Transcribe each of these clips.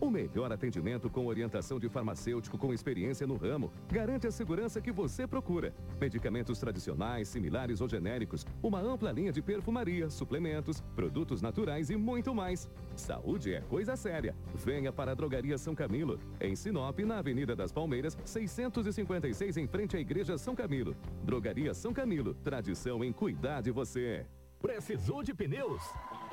O melhor atendimento com orientação de farmacêutico com experiência no ramo garante a segurança que você procura. Medicamentos tradicionais, similares ou genéricos, uma ampla linha de perfumaria, suplementos, produtos naturais e muito mais. Saúde é coisa séria. Venha para a Drogaria São Camilo, em Sinop, na Avenida das Palmeiras, 656, em frente à Igreja São Camilo. Drogaria São Camilo, tradição em cuidar de você. Precisou de pneus?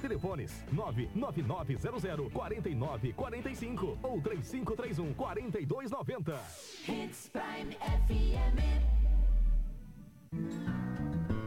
Telefones 99900 4945 ou 3531 4290. Hits Prime FM.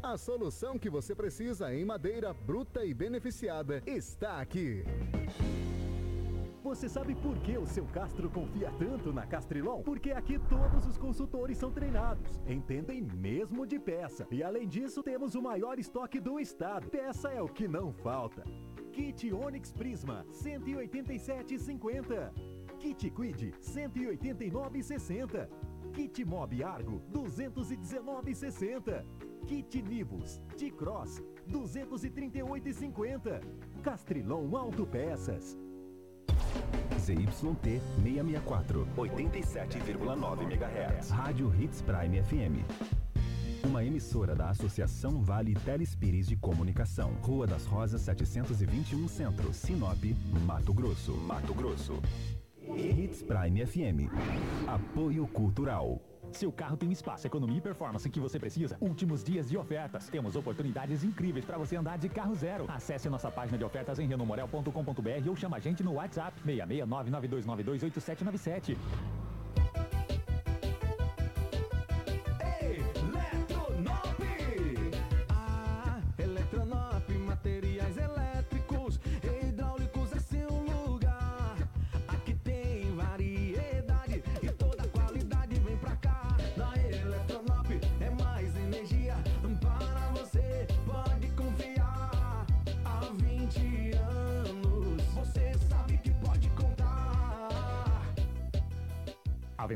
A solução que você precisa em madeira bruta e beneficiada está aqui. Você sabe por que o seu Castro confia tanto na Castrilon? Porque aqui todos os consultores são treinados, entendem mesmo de peça. E além disso, temos o maior estoque do estado. Peça é o que não falta. Kit Onix Prisma, 187,50. Kit Quid, 189,60. Kit Mob Argo, 219,60. Kit Nibus, T-Cross, 238,50. Castrilon Autopeças. ZYT 664, 87,9 MHz. Rádio Hits Prime FM. Uma emissora da Associação Vale Telespires de Comunicação. Rua das Rosas 721 Centro, Sinop, Mato Grosso. Mato Grosso. Hits Prime FM. Apoio Cultural. Seu carro tem espaço, economia e performance que você precisa. Últimos dias de ofertas. Temos oportunidades incríveis para você andar de carro zero. Acesse nossa página de ofertas em renomorel.com.br ou chama a gente no WhatsApp 66992928797.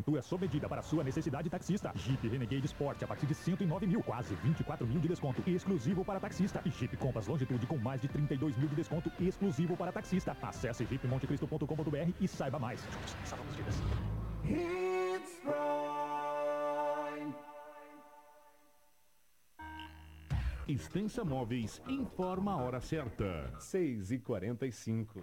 Aventura sob medida para sua necessidade taxista. Jeep Renegade Sport a partir de 109 mil, quase 24 mil de desconto exclusivo para taxista. E Jeep Compass Longitude com mais de 32 mil de desconto exclusivo para taxista. Acesse jeepmontecristo.com.br e saiba mais. Salvamos vidas. Hits Prime. Extensa Móveis informa a hora certa. 6 e 45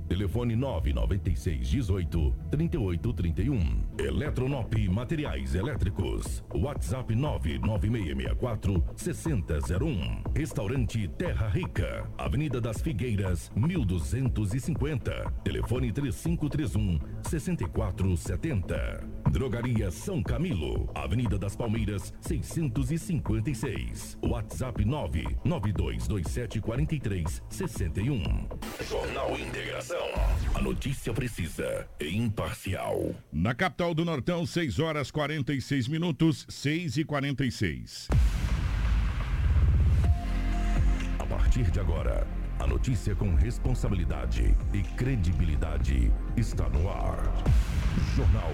Telefone 996 18 38 31. Eletronop Materiais Elétricos. WhatsApp 99664 6001. Restaurante Terra Rica. Avenida das Figueiras, 1250. Telefone 3531 6470. Drogaria São Camilo. Avenida das Palmeiras, 656. WhatsApp 99227 43 61. Jornal Integração. A notícia precisa e imparcial. Na capital do Nortão, 6 horas 46 minutos, 6 e 46. A partir de agora, a notícia com responsabilidade e credibilidade está no ar. Jornal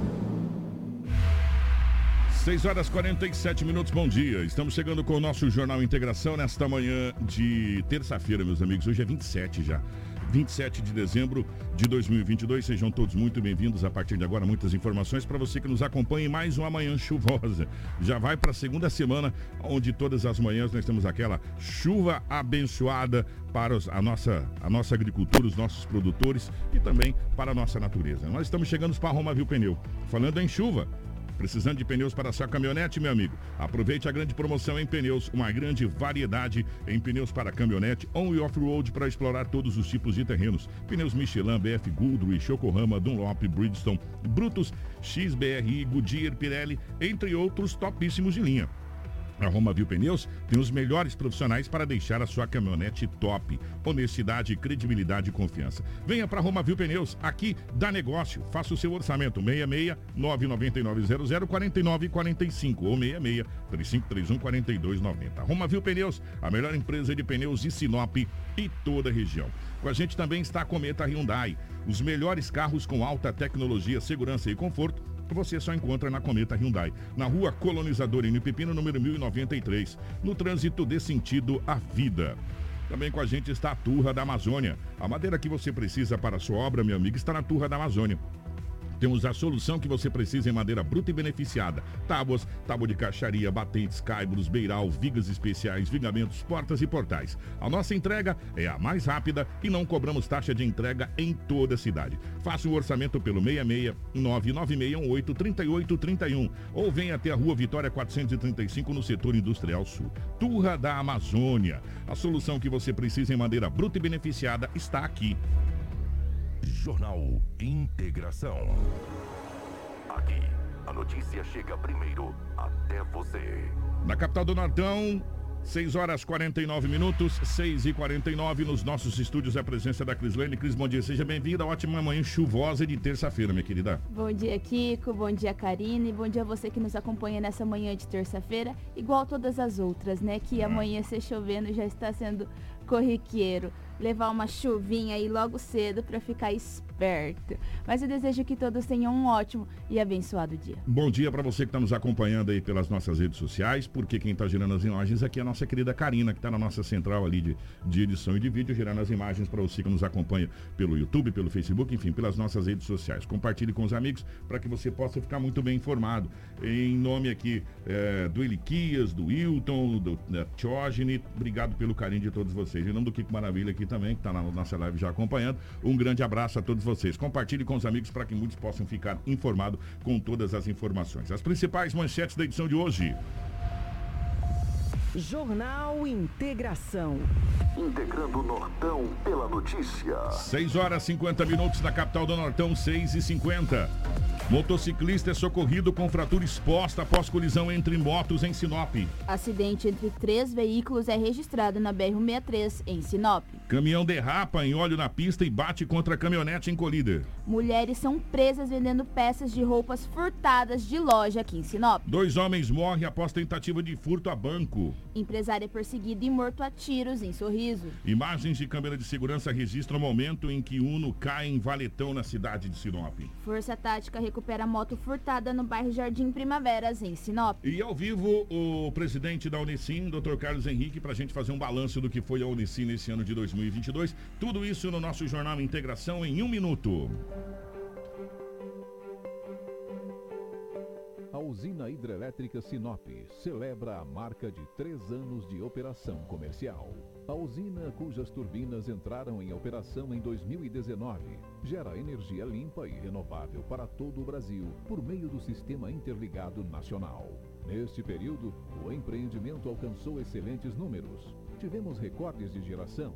6 horas 47 minutos, bom dia. Estamos chegando com o nosso Jornal Integração nesta manhã de terça-feira, meus amigos. Hoje é 27 já. 27 de dezembro de 2022. Sejam todos muito bem-vindos. A partir de agora, muitas informações para você que nos acompanha em mais uma manhã chuvosa. Já vai para a segunda semana, onde todas as manhãs nós temos aquela chuva abençoada para a, nossa, a nossa agricultura, os nossos produtores e também para a nossa natureza. Nós estamos chegando para Roma Viu Pneu. Falando em chuva, Precisando de pneus para sua caminhonete, meu amigo? Aproveite a grande promoção em pneus, uma grande variedade em pneus para caminhonete on e off-road para explorar todos os tipos de terrenos. Pneus Michelin, BF Goodrich, Yokohama, Dunlop, Bridgestone, Brutus, XBRI, Goodyear, Pirelli, entre outros topíssimos de linha. A Roma Viu Pneus tem os melhores profissionais para deixar a sua caminhonete top. Honestidade, credibilidade e confiança. Venha para Roma Viu Pneus, aqui dá negócio. Faça o seu orçamento 66 999 00 49 45 ou 66 3531 4290. Roma Viu Pneus, a melhor empresa de pneus de Sinop e toda a região. Com a gente também está a Cometa Hyundai, os melhores carros com alta tecnologia, segurança e conforto você só encontra na Cometa Hyundai, na rua Colonizador em Pepino, número 1093, no trânsito de sentido à vida. Também com a gente está a Turra da Amazônia. A madeira que você precisa para a sua obra, meu amigo, está na Turra da Amazônia. Temos a solução que você precisa em madeira bruta e beneficiada. Tábuas, tábua de caixaria, batentes, caibros, beiral, vigas especiais, vigamentos, portas e portais. A nossa entrega é a mais rápida e não cobramos taxa de entrega em toda a cidade. Faça o orçamento pelo 66 99618 3831 ou venha até a Rua Vitória 435 no setor industrial sul. Turra da Amazônia. A solução que você precisa em madeira bruta e beneficiada está aqui. Jornal Integração. Aqui, a notícia chega primeiro até você. Na capital do Nortão, 6 horas 49 minutos, 6 e 49 nos nossos estúdios, a presença da Crislane. Cris, bom dia, seja bem-vinda. Ótima manhã chuvosa de terça-feira, minha querida. Bom dia, Kiko. Bom dia, Karine. Bom dia a você que nos acompanha nessa manhã de terça-feira, igual todas as outras, né? Que amanhecer chovendo já está sendo corriqueiro. Levar uma chuvinha aí logo cedo para ficar esperto. Mas eu desejo que todos tenham um ótimo e abençoado dia. Bom dia para você que está nos acompanhando aí pelas nossas redes sociais, porque quem está gerando as imagens aqui é a nossa querida Karina, que está na nossa central ali de, de edição e de vídeo, gerando as imagens para você que nos acompanha pelo YouTube, pelo Facebook, enfim, pelas nossas redes sociais. Compartilhe com os amigos para que você possa ficar muito bem informado. Em nome aqui eh, do Eliquias, do Wilton, do Tiogene, obrigado pelo carinho de todos vocês. Em nome do Kiko Maravilha aqui também, que está na nossa live já acompanhando, um grande abraço a todos vocês. Compartilhe com os amigos para que muitos possam ficar informados com todas as informações. As principais manchetes da edição de hoje. Jornal Integração. Integrando o Nortão pela notícia. 6 horas 50 minutos na capital do Nortão, 6 e 50. Motociclista é socorrido com fratura exposta após colisão entre motos em Sinop. Acidente entre três veículos é registrado na BR-163, em Sinop. Caminhão derrapa em óleo na pista e bate contra a caminhonete em colida. Mulheres são presas vendendo peças de roupas furtadas de loja aqui em Sinop. Dois homens morrem após tentativa de furto a banco. Empresário é perseguido e morto a tiros em Sorriso. Imagens de câmera de segurança registram o momento em que Uno cai em valetão na cidade de Sinop. Força Tática recupera moto furtada no bairro Jardim Primaveras, em Sinop. E ao vivo, o presidente da Unicim, Dr. Carlos Henrique, para a gente fazer um balanço do que foi a Unicim nesse ano de 2022. Tudo isso no nosso Jornal Integração em um minuto. Usina hidrelétrica Sinop celebra a marca de três anos de operação comercial. A usina, cujas turbinas entraram em operação em 2019, gera energia limpa e renovável para todo o Brasil por meio do Sistema Interligado Nacional. Neste período, o empreendimento alcançou excelentes números. Tivemos recordes de geração,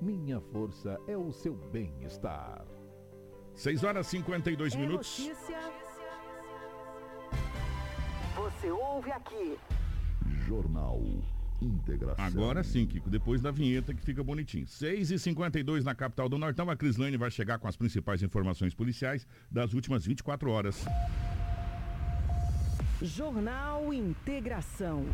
Minha força é o seu bem-estar. 6 horas e 52 minutos. Notícia. Você ouve aqui. Jornal Integração. Agora sim, Kiko, depois da vinheta que fica bonitinho. 6 e 52 na capital do Nortão, a Crislane vai chegar com as principais informações policiais das últimas 24 horas. Jornal Integração.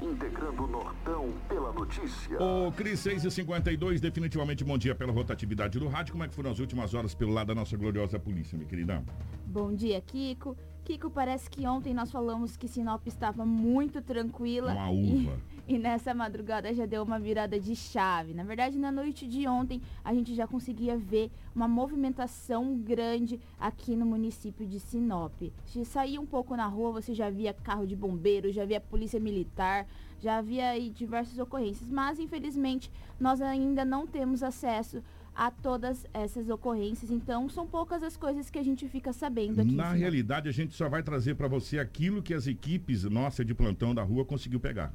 Integrando o Nortão pela notícia. Ô, Cris 6 e 52 definitivamente bom dia pela rotatividade do rádio. Como é que foram as últimas horas pelo lado da nossa gloriosa polícia, minha querida? Bom dia, Kiko. Kiko, parece que ontem nós falamos que Sinop estava muito tranquila. Uma uva. E, e nessa madrugada já deu uma virada de chave. Na verdade, na noite de ontem, a gente já conseguia ver uma movimentação grande aqui no município de Sinop. Se saía um pouco na rua, você já via carro de bombeiro, já via polícia militar, já havia aí diversas ocorrências. Mas, infelizmente, nós ainda não temos acesso a todas essas ocorrências. Então, são poucas as coisas que a gente fica sabendo aqui. Na realidade, a gente só vai trazer para você aquilo que as equipes nossas de plantão da rua conseguiu pegar.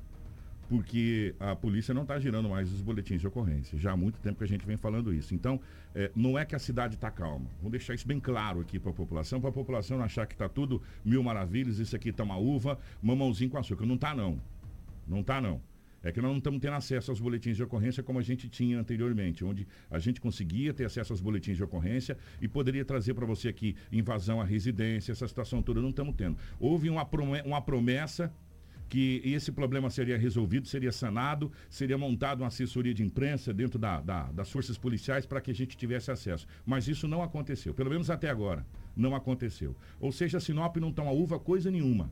Porque a polícia não está girando mais os boletins de ocorrência. Já há muito tempo que a gente vem falando isso. Então, eh, não é que a cidade está calma. Vamos deixar isso bem claro aqui para a população, para a população não achar que está tudo mil maravilhas, isso aqui está uma uva, mamãozinho com açúcar. Não está, não. Não está, não. É que nós não estamos tendo acesso aos boletins de ocorrência como a gente tinha anteriormente, onde a gente conseguia ter acesso aos boletins de ocorrência e poderia trazer para você aqui invasão à residência, essa situação toda, não estamos tendo. Houve uma promessa que esse problema seria resolvido, seria sanado, seria montada uma assessoria de imprensa dentro da- da- das forças policiais para que a gente tivesse acesso. Mas isso não aconteceu, pelo menos até agora, não aconteceu. Ou seja, Sinop não uma uva coisa nenhuma.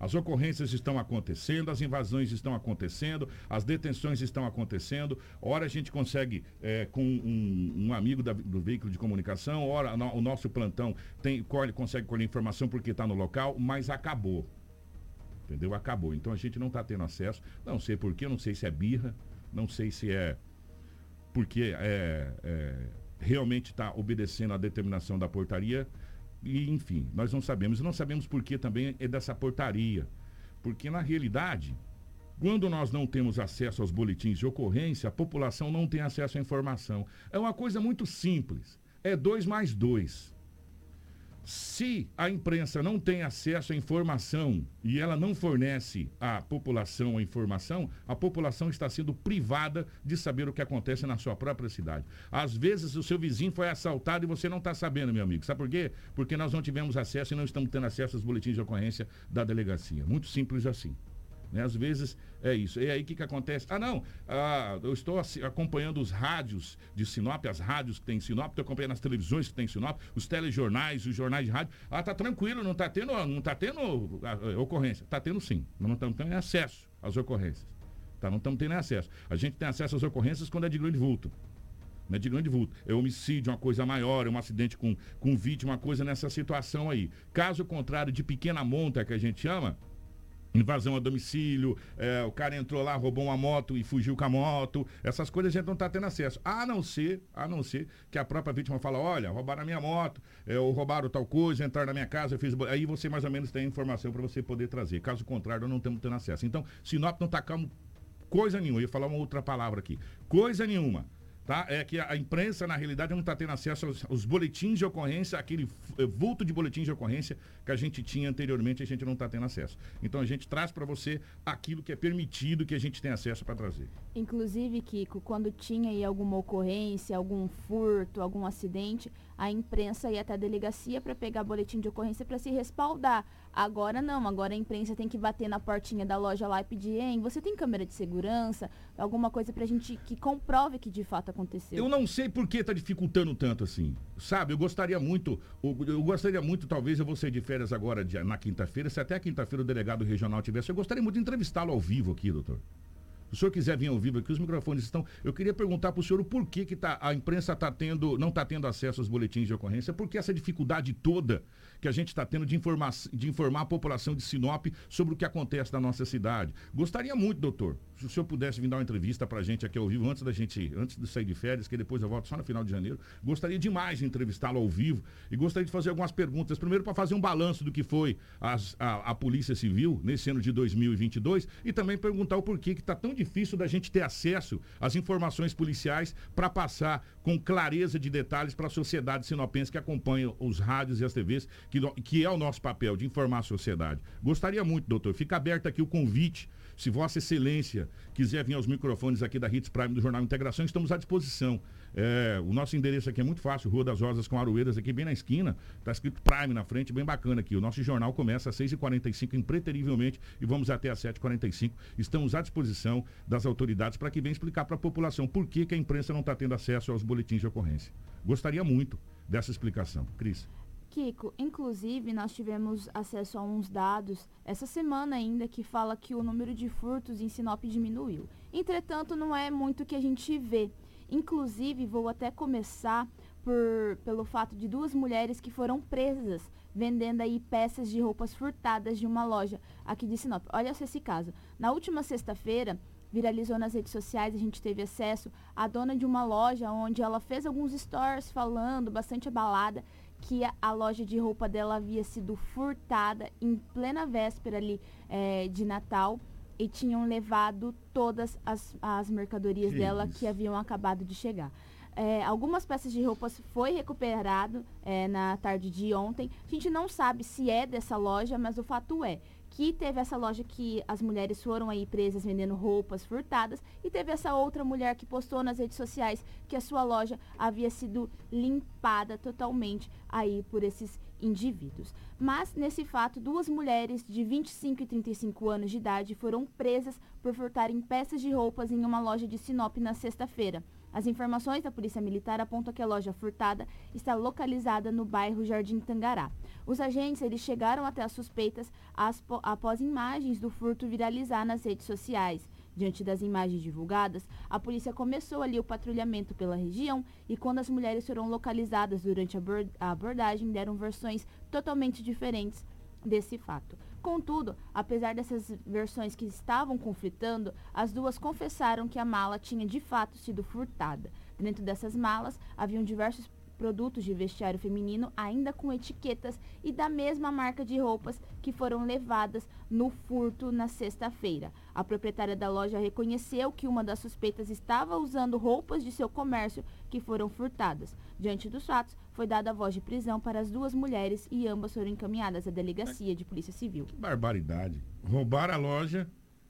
As ocorrências estão acontecendo, as invasões estão acontecendo, as detenções estão acontecendo. Ora a gente consegue, eh, com um, um amigo da- do veículo de comunicação, ora no- o nosso plantão tem, colhe, consegue colher informação porque está no local, mas acabou. Entendeu? Acabou. Então a gente não está tendo acesso. Não sei porquê, não sei se é birra, não sei se é porque é, é, realmente está obedecendo à determinação da portaria. E, enfim, nós não sabemos. E não sabemos por que também é dessa portaria. Porque, na realidade, quando nós não temos acesso aos boletins de ocorrência, a população não tem acesso à informação. É uma coisa muito simples. É dois mais dois. Se a imprensa não tem acesso à informação e ela não fornece à população a informação, a população está sendo privada de saber o que acontece na sua própria cidade. Às vezes o seu vizinho foi assaltado e você não está sabendo, meu amigo. Sabe por quê? Porque nós não tivemos acesso e não estamos tendo acesso aos boletins de ocorrência da delegacia. Muito simples assim. Né? Às vezes é isso. E aí o que, que acontece? Ah, não, ah, eu estou acompanhando os rádios de Sinop, as rádios que tem em Sinop, estou acompanhando as televisões que tem em Sinop, os telejornais, os jornais de rádio. Ah, tá tranquilo, não está tendo, não tá tendo ah, ah, ocorrência. Está tendo sim, mas não estamos tendo acesso às ocorrências. Tá? Não estamos tendo acesso. A gente tem acesso às ocorrências quando é de grande vulto. Não é de grande vulto. É homicídio, uma coisa maior, é um acidente com, com vítima, uma coisa nessa situação aí. Caso contrário, de pequena monta, que a gente chama, invasão a domicílio, é, o cara entrou lá, roubou uma moto e fugiu com a moto, essas coisas a gente não está tendo acesso. A não ser, a não ser que a própria vítima fala, olha, roubaram a minha moto, é, ou roubaram tal coisa, entraram na minha casa, eu fiz. Aí você mais ou menos tem informação para você poder trazer. Caso contrário, não estamos tendo acesso. Então, Sinop não está coisa nenhuma. Eu ia falar uma outra palavra aqui. Coisa nenhuma tá? É que a imprensa, na realidade, não está tendo acesso aos, aos, boletins de ocorrência, aquele eh, vulto de boletins de ocorrência que a gente tinha anteriormente, a gente não está tendo acesso. Então a gente traz para você aquilo que é permitido que a gente tenha acesso para trazer. Inclusive, Kiko, quando tinha aí alguma ocorrência, algum furto, algum acidente, a imprensa ia até a delegacia para pegar boletim de ocorrência para se respaldar. Agora não, agora a imprensa tem que bater na portinha da loja lá e pedir, hein, você tem câmera de segurança? Alguma coisa pra gente que comprove que de fato aconteceu. Eu não sei por que tá dificultando tanto assim. Sabe, eu gostaria muito, eu gostaria muito, talvez eu vou sair de férias agora de, na quinta-feira, se até a quinta-feira o delegado regional tivesse, eu gostaria muito de entrevistá-lo ao vivo aqui, doutor. O senhor quiser vir ao vivo aqui, os microfones estão. Eu queria perguntar para o senhor o porquê que tá, a imprensa tá tendo, não está tendo acesso aos boletins de ocorrência, por que essa dificuldade toda que a gente está tendo de informar, de informar a população de Sinop sobre o que acontece na nossa cidade. Gostaria muito, doutor, se o senhor pudesse vir dar uma entrevista para a gente aqui ao vivo, antes da gente, antes de sair de férias, que depois eu volto só no final de janeiro. Gostaria demais de entrevistá-lo ao vivo e gostaria de fazer algumas perguntas. Primeiro, para fazer um balanço do que foi as, a, a, Polícia Civil nesse ano de 2022 e também perguntar o porquê que está tão difícil da gente ter acesso às informações policiais para passar com clareza de detalhes para a sociedade sinopense que acompanha os rádios e as TVs, que, que é o nosso papel de informar a sociedade. Gostaria muito, doutor. Fica aberto aqui o convite se Vossa Excelência quiser vir aos microfones aqui da Hits Prime do Jornal Integração, estamos à disposição. É, o nosso endereço aqui é muito fácil, Rua das Rosas com Aroeiras, aqui bem na esquina. Está escrito Prime na frente, bem bacana aqui. O nosso jornal começa às 6h45, impreterivelmente, e vamos até às 7h45. Estamos à disposição das autoridades para que venham explicar para a população por que, que a imprensa não está tendo acesso aos boletins de ocorrência. Gostaria muito dessa explicação. Cris. Kiko, inclusive nós tivemos acesso a uns dados essa semana ainda que fala que o número de furtos em Sinop diminuiu. Entretanto, não é muito que a gente vê. Inclusive, vou até começar por, pelo fato de duas mulheres que foram presas vendendo aí peças de roupas furtadas de uma loja aqui de Sinop. Olha só esse caso. Na última sexta-feira, viralizou nas redes sociais, a gente teve acesso à dona de uma loja onde ela fez alguns stories falando, bastante abalada, que a, a, loja de roupa dela havia sido furtada em plena véspera ali é, de Natal e tinham levado todas as, as mercadorias que dela isso? que haviam acabado de chegar. É, algumas peças de roupas foi recuperado é, na tarde de ontem. A gente não sabe se é dessa loja, mas o fato é que teve essa loja que as mulheres foram aí presas vendendo roupas furtadas e teve essa outra mulher que postou nas redes sociais que a sua loja havia sido limpada totalmente aí por esses indivíduos. Mas nesse fato, duas mulheres de 25 e 35 anos de idade foram presas por furtarem peças de roupas em uma loja de Sinop na sexta-feira. As informações da Polícia Militar apontam que a loja furtada está localizada no bairro Jardim Tangará. Os agentes eles chegaram até as suspeitas após imagens do furto viralizar nas redes sociais. Diante das imagens divulgadas, a polícia começou ali o patrulhamento pela região e quando as mulheres foram localizadas durante a abordagem, deram versões totalmente diferentes desse fato. Contudo, apesar dessas versões que estavam conflitando, as duas confessaram que a mala tinha de fato sido furtada. Dentro dessas malas haviam diversos produtos de vestiário feminino ainda com etiquetas e da mesma marca de roupas que foram levadas no furto na sexta-feira. A proprietária da loja reconheceu que uma das suspeitas estava usando roupas de seu comércio que foram furtadas. Diante dos fatos, foi dada a voz de prisão para as duas mulheres e ambas foram encaminhadas à delegacia de polícia civil. Que barbaridade. Roubaram a loja,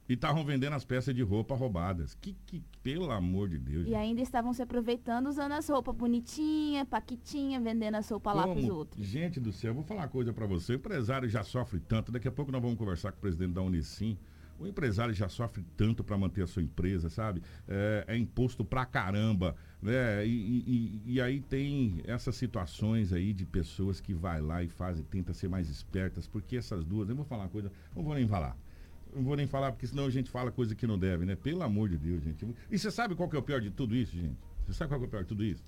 e estavam vendendo as peças de roupa roubadas. Que, que pelo amor de Deus. E ainda estavam se aproveitando usando as roupas bonitinhas, paquitinha, vendendo as roupas lá para os outros. Gente do céu, vou falar uma coisa para você. O empresário já sofre tanto. Daqui a pouco nós vamos conversar com o presidente da Unicim. O empresário já sofre tanto para manter a sua empresa, sabe? É, é imposto pra caramba, né? E, e, e, aí tem essas situações aí de pessoas que vai lá e fazem, tenta ser mais espertas, porque essas duas, eu vou falar uma coisa, não vou nem falar não vou nem falar, porque senão a gente fala coisa que não deve, né? Pelo amor de Deus, gente. E você sabe qual que é o pior de tudo isso, gente? Você sabe qual é o pior de tudo isso?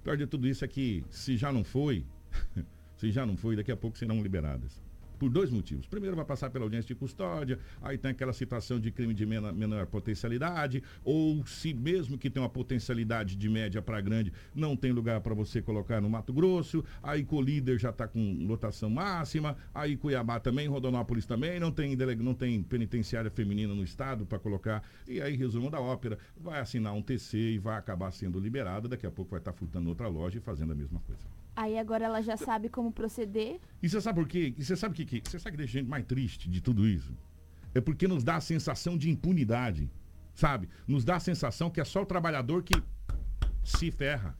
O pior de tudo isso é que, se já não foi, se já não foi, daqui a pouco serão liberadas. Por dois motivos. Primeiro, vai passar pela audiência de custódia, aí tem aquela situação de crime de menor, menor potencialidade, ou se mesmo que tem uma potencialidade de média para grande, não tem lugar para você colocar no Mato Grosso, aí Colíder já está com lotação máxima, aí Cuiabá também, Rondonópolis também, não tem, não tem penitenciária feminina no estado para colocar, e aí, resumo da ópera, vai assinar um TC e vai acabar sendo liberada, daqui a pouco vai estar furtando outra loja e fazendo a mesma coisa. Aí agora ela já sabe como proceder. E você sabe por quê? E você sabe o que, que você sabe que deixa a gente mais triste de tudo isso? É porque nos dá a sensação de impunidade, sabe? Nos dá a sensação que é só o trabalhador que se ferra.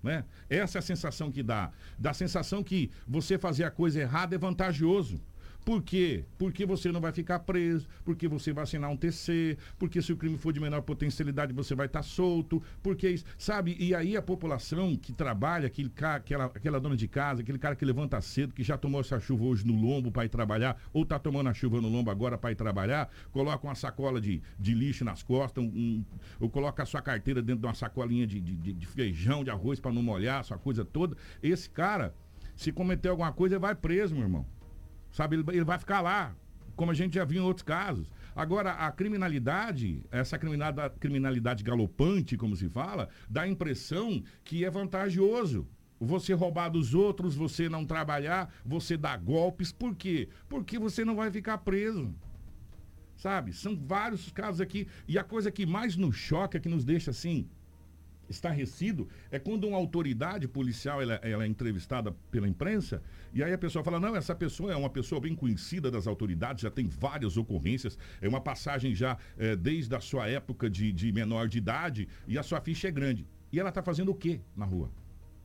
Né? Essa é a sensação que dá. Dá a sensação que você fazer a coisa errada é vantajoso. Por quê? Porque você não vai ficar preso, porque você vai assinar um TC, porque se o crime for de menor potencialidade você vai estar solto, porque, isso- sabe? E aí a população que trabalha, aquele cara, aquela, aquela dona de casa, aquele cara que levanta cedo, que já tomou essa chuva hoje no lombo para ir trabalhar, ou está tomando a chuva no lombo agora para ir trabalhar, coloca uma sacola de, de lixo nas costas, um- um- ou coloca a sua carteira dentro de uma sacolinha de, de- de- feijão, de arroz para não molhar, essa coisa toda. Esse cara, se cometer alguma coisa, vai preso, meu irmão. Sabe, ele, ele vai ficar lá, como a gente já viu em outros casos. Agora, a criminalidade, essa criminalidade, galopante, como se fala, dá a impressão que é vantajoso. Você roubar dos outros, você não trabalhar, você dar golpes. Por quê? Porque você não vai ficar preso. Sabe? São vários casos aqui. E a coisa que mais nos choca, que nos deixa assim, estarrecido é quando uma autoridade policial ela, ela é entrevistada pela imprensa e aí a pessoa fala não essa pessoa é uma pessoa bem conhecida das autoridades já tem várias ocorrências é uma passagem já eh, desde a sua época de, de menor de idade e a sua ficha é grande e ela está fazendo o que na rua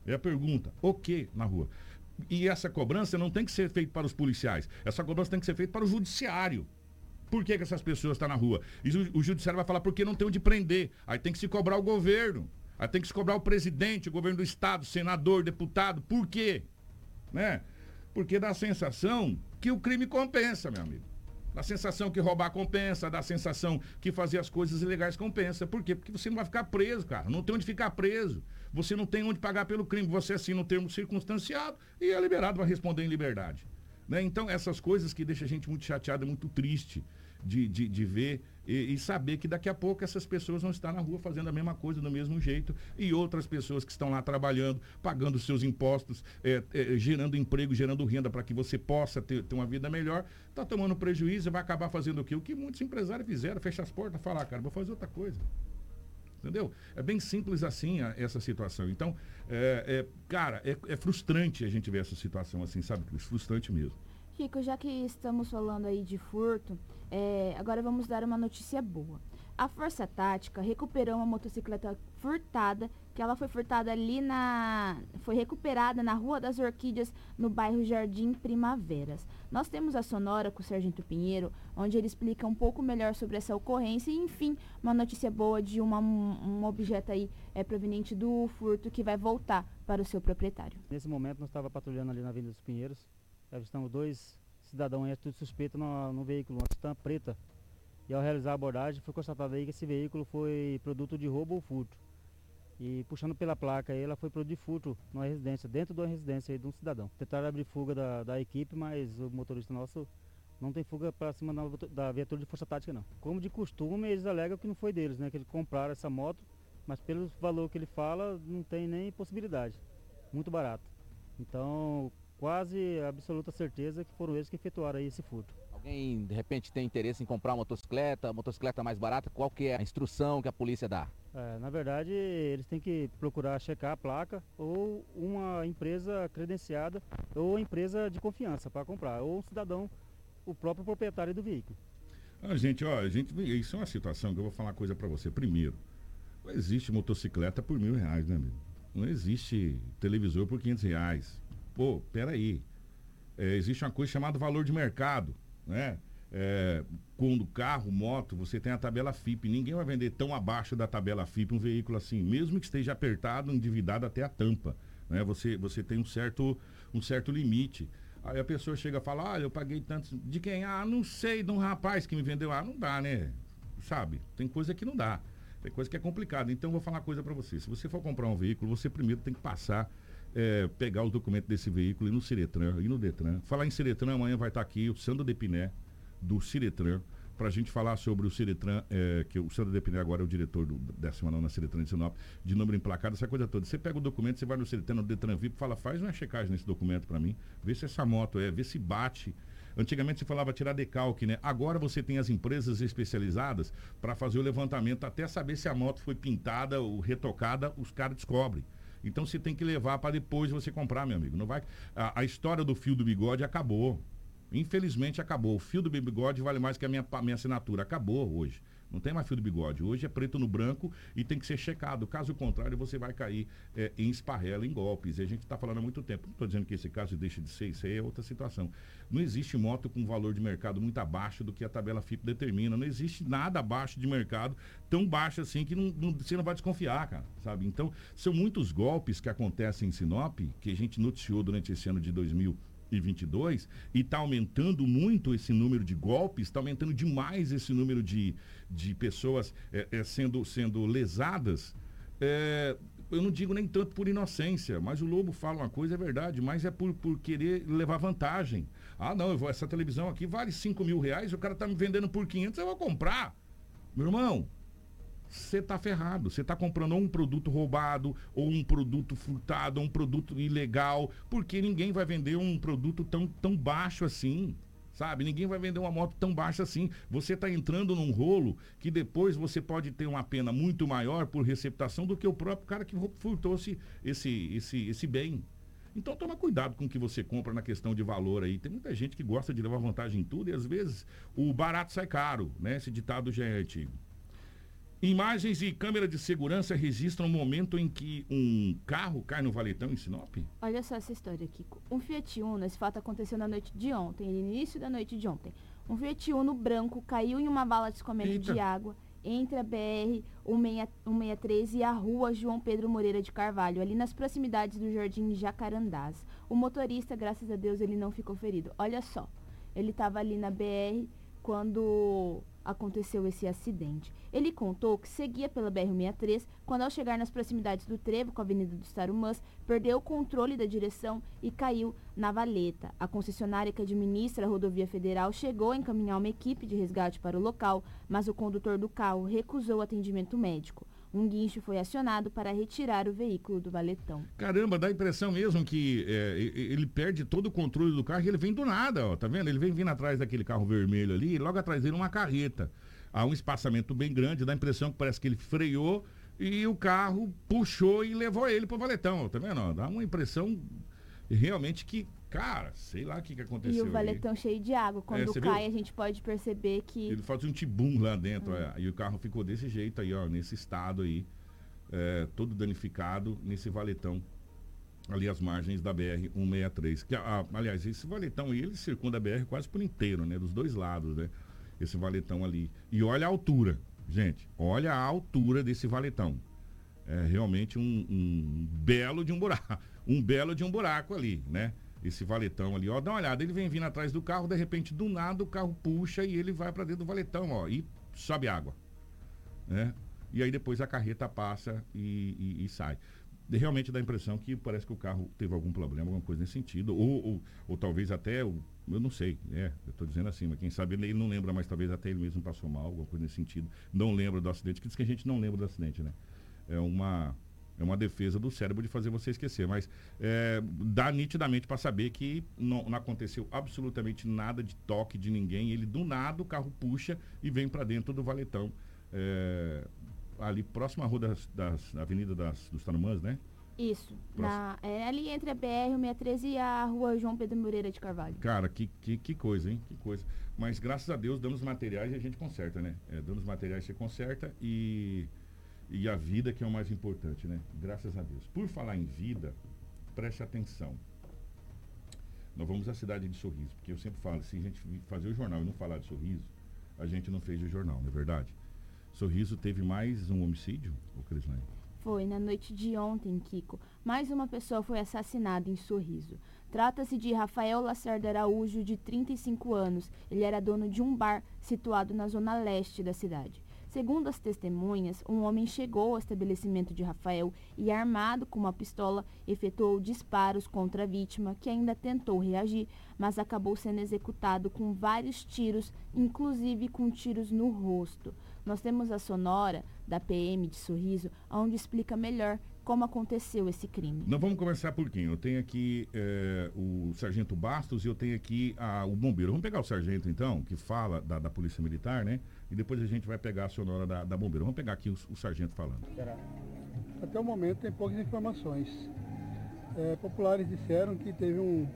é a pergunta o que na rua e essa cobrança não tem que ser feita para os policiais essa cobrança tem que ser feita para o judiciário por que, que essas pessoas estão na rua? E o, o judiciário vai falar porque não tem onde prender. Aí tem que se cobrar o governo. Aí tem que se cobrar o presidente, o governo do estado, senador, deputado. Por quê? Né? Porque dá a sensação que o crime compensa, meu amigo. Dá a sensação que roubar compensa, dá a sensação que fazer as coisas ilegais compensa. Por quê? Porque você não vai ficar preso, cara. Não tem onde ficar preso. Você não tem onde pagar pelo crime. Você assina um termo circunstanciado e é liberado para responder em liberdade. Né? Então, essas coisas que deixam a gente muito chateado, muito triste de, de, de ver e, e saber que daqui a pouco essas pessoas vão estar na rua fazendo a mesma coisa do mesmo jeito e outras pessoas que estão lá trabalhando, pagando seus impostos, é, é, gerando emprego, gerando renda para que você possa ter, ter uma vida melhor, está tomando prejuízo e vai acabar fazendo o quê? O que muitos empresários fizeram, fechar as portas, falar, cara, vou fazer outra coisa. Entendeu? É bem simples assim a- essa situação. Então, é, é, cara, é, é frustrante a gente ver essa situação assim, sabe, Cris? Frustrante mesmo. Chico, já que estamos falando aí de furto, é, agora vamos dar uma notícia boa. A Força Tática recuperou uma motocicleta furtada, que ela foi furtada ali na. foi recuperada na Rua das Orquídeas, no bairro Jardim Primaveras. Nós temos a Sonora com o Sargento Pinheiro, onde ele explica um pouco melhor sobre essa ocorrência e, enfim, uma notícia boa de uma, um objeto aí é, proveniente do furto que vai voltar para o seu proprietário. Nesse momento, nós estávamos patrulhando ali na Avenida dos Pinheiros. Avistamos dois cidadãos aí, tudo suspeito no, no veículo, uma Titan preta. E ao realizar a abordagem, foi constatado aí que esse veículo foi produto de roubo ou furto. E puxando pela placa aí, ela foi produto de furto numa residência, dentro de uma residência aí de um cidadão. Tentaram abrir fuga da, da equipe, mas o motorista nosso não tem fuga para cima da, da viatura de força tática não. Como de costume, eles alegam que não foi deles, né? Que eles compraram essa moto, mas pelo valor que ele fala, não tem nem possibilidade. Muito barato. Então, quase absoluta certeza que foram eles que efetuaram aí esse furto. Alguém de repente tem interesse em comprar uma motocicleta, motocicleta mais barata, qual que é a instrução que a polícia dá? É, na verdade, eles têm que procurar checar a placa ou uma empresa credenciada ou empresa de confiança para comprar, ou um cidadão, o próprio proprietário do veículo. Ah, gente, ó, a gente, isso é uma situação que eu vou falar uma coisa para você. Primeiro, não existe motocicleta por mil reais, né, amigo? Não existe televisor por 500 reais. Pô, peraí. É, existe uma coisa chamada valor de mercado, né? É, quando carro, moto, você tem a tabela FIP. Ninguém vai vender tão abaixo da tabela FIP um veículo assim, mesmo que esteja apertado, endividado até a tampa. Né? Você, você tem um certo, um certo limite. Aí a pessoa chega e fala, olha, eu paguei tanto. De quem? Ah, não sei, de um rapaz que me vendeu. Ah, não dá, né? Sabe? Tem coisa que não dá. Tem coisa que é complicada. Então, eu vou falar uma coisa para você. Se você for comprar um veículo, você primeiro tem que passar, é, pegar os documentos desse veículo e no Ciretran, e no Detran. Falar em Ciretran, amanhã vai estar aqui o Sandro Depiné, do Ciretran, para a gente falar sobre o Ciretran, é, que o Sandro Depiné agora é o diretor do 19 na Ciretran de Sinop, de número emplacado, essa coisa toda. Você pega o documento, você vai no Ciretran, no Detran VIP, fala, faz uma checagem nesse documento para mim, vê se essa moto é, vê se bate. Antigamente se falava tirar decalque, né? Agora você tem as empresas especializadas para fazer o levantamento, até saber se a moto foi pintada ou retocada, os caras descobrem. Então você tem que levar para depois você comprar, meu amigo. Não vai. A, a história do fio do bigode acabou. Infelizmente acabou. O fio do bigode vale mais que a minha, minha assinatura. Acabou hoje. Não tem mais fio do bigode. Hoje é preto no branco e tem que ser checado. Caso contrário, você vai cair é, em esparrela, em golpes. E a gente está falando há muito tempo. Não estou dizendo que esse caso deixa de ser, isso aí é outra situação. Não existe moto com valor de mercado muito abaixo do que a tabela FIP determina. Não existe nada abaixo de mercado tão baixo assim que não, não- você não vai desconfiar, cara. Sabe? Então, são muitos golpes que acontecem em Sinop, que a gente noticiou durante esse ano de 2000 e 22 e está aumentando muito esse número de golpes, está aumentando demais esse número de, de pessoas eh, eh, sendo, sendo lesadas. É, eu não digo nem tanto por inocência, mas o Lobo fala uma coisa, é verdade, mas é por, por querer levar vantagem. Ah, não, vou, essa televisão aqui vale 5 mil reais, o cara está me vendendo por 500, eu vou comprar. Meu irmão, você tá ferrado. Você tá comprando um produto roubado, ou um produto furtado, ou um produto ilegal, porque ninguém vai vender um produto tão, tão baixo assim. Sabe? Ninguém vai vender uma moto tão baixa assim. Você está entrando num rolo que depois você pode ter uma pena muito maior por receptação do que o próprio cara que furtou esse, esse, esse, esse bem. Então toma cuidado com o que você compra na questão de valor aí. Tem muita gente que gosta de levar vantagem em tudo e às vezes o barato sai caro, né? Esse ditado já é antigo. Imagens e câmera de segurança registram o momento em que um carro cai no valetão em Sinop? Olha só essa história, Kiko. Um Fiat Uno, esse fato aconteceu na noite de ontem, no início da noite de ontem. Um Fiat Uno branco caiu em uma vala de escoamento Eita. de água entre a BR 163 e a rua João Pedro Moreira de Carvalho, ali nas proximidades do Jardim Jacarandás. O motorista, graças a Deus, ele não ficou ferido. Olha só, ele estava ali na BR quando aconteceu esse acidente. Ele contou que seguia pela BR-63 quando, ao chegar nas proximidades do trevo com a Avenida dos Tarumãs, perdeu o controle da direção e caiu na valeta. A concessionária que administra a rodovia federal chegou a encaminhar uma equipe de resgate para o local, mas o condutor do carro recusou atendimento médico. Um guincho foi acionado para retirar o veículo do valetão. Caramba, dá a impressão mesmo que é, ele perde todo o controle do carro e ele vem do nada, ó, tá vendo? Ele vem vindo atrás daquele carro vermelho ali e logo atrás dele uma carreta. Há um espaçamento bem grande, dá a impressão que parece que ele freou e o carro puxou e levou ele pro valetão, tá vendo? ó? Dá uma impressão realmente que, cara, sei lá o que, que aconteceu. E o valetão cheio de água. Quando você cai, viu? a gente pode perceber que Ele faz um tibum lá dentro, Hum. é, e o carro ficou desse jeito aí, ó, nesse estado aí, é, todo danificado, nesse valetão, ali às margens da BR-163. Que, ah, aliás, esse valetão aí, ele circunda a BR quase por inteiro, né, dos dois lados, né, esse valetão ali. E olha a altura, gente, olha a altura desse valetão. É realmente um, um belo de um buraco, um belo de um buraco ali, né? Esse valetão ali, ó, dá uma olhada, ele vem vindo atrás do carro, de repente, do nada, o carro puxa e ele vai para dentro do valetão, ó, e sobe água, né? E aí depois a carreta passa e, e- e sai. Realmente dá a impressão que parece que o carro teve algum problema, alguma coisa nesse sentido, ou, ou, ou talvez até, eu não sei, é, eu estou dizendo assim, mas quem sabe ele, ele não lembra, mas talvez até ele mesmo passou mal, alguma coisa nesse sentido, não lembra do acidente, que diz que a gente não lembra do acidente, né? É uma, é uma defesa do cérebro de fazer você esquecer, mas é, dá nitidamente para saber que não, não aconteceu absolutamente nada de toque de ninguém. Ele do nada o carro puxa e vem para dentro do valetão, é, ali próximo à rua das, das da Avenida das, dos Tarumãs, né? isso. Na, é ali entre a BR-163 e a rua João Pedro Moreira de Carvalho. Cara, que, que, que coisa, hein? Que coisa. Mas graças a Deus, danos materiais a gente conserta, né? É, danos materiais você conserta e, e a vida que é o mais importante, né? Graças a Deus. Por falar em vida, preste atenção. Nós vamos à cidade de Sorriso, porque eu sempre falo, se a gente fazer o jornal e não falar de Sorriso, a gente não fez o jornal, não é verdade? Sorriso teve mais um homicídio, o Crislane? Foi na noite de ontem, Kiko. Mais uma pessoa foi assassinada em Sorriso. Trata-se de Rafael Lacerda Araújo, de 35 anos. Ele era dono de um bar situado na zona leste da cidade. Segundo as testemunhas, um homem chegou ao estabelecimento de Rafael e, armado com uma pistola, efetuou disparos contra a vítima, que ainda tentou reagir, mas acabou sendo executado com vários tiros, inclusive com tiros no rosto. Nós temos a sonora da PM de Sorriso, onde explica melhor como aconteceu esse crime. Nós vamos conversar por quem? Eu tenho aqui é, o Sargento Bastos e eu tenho aqui a, o bombeiro. Vamos pegar o sargento, então, que fala da, da Polícia Militar, né? E depois a gente vai pegar a sonora da, da bombeiro. Vamos pegar aqui o, o sargento falando. Até o momento tem poucas informações. É, populares disseram que teve um,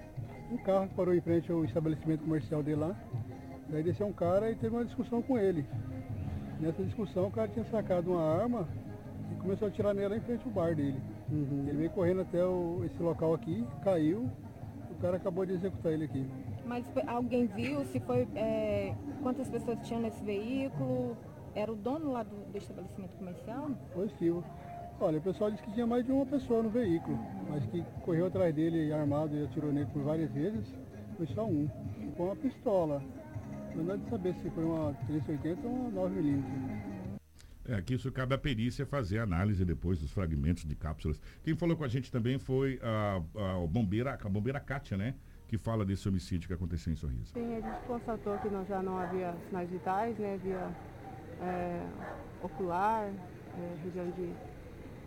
um carro que parou em frente ao estabelecimento comercial dele lá. Daí desceu um cara e teve uma discussão com ele. Nessa discussão o cara tinha sacado uma arma e começou a atirar nela em frente ao bar dele. Ele veio correndo até o- esse local aqui, caiu, o cara acabou de executar ele aqui. Mas foi- alguém viu se foi. é, quantas pessoas tinham nesse veículo? Era o dono lá do, do estabelecimento comercial? Positivo. Olha, o pessoal disse que tinha mais de uma pessoa no veículo, mas que correu atrás dele armado e atirou nele por várias vezes, foi só um. Com uma pistola. Não dá de saber se foi uma 380 ou uma 9mm. É, que isso cabe à perícia fazer a análise depois dos fragmentos de cápsulas. Quem falou com a gente também foi a, a, bombeira, a bombeira Kátia, né? Que fala desse homicídio que aconteceu em Sorriso. Sim, a gente constatou que não, já não havia sinais vitais, né? Havia é, ocular, é, região de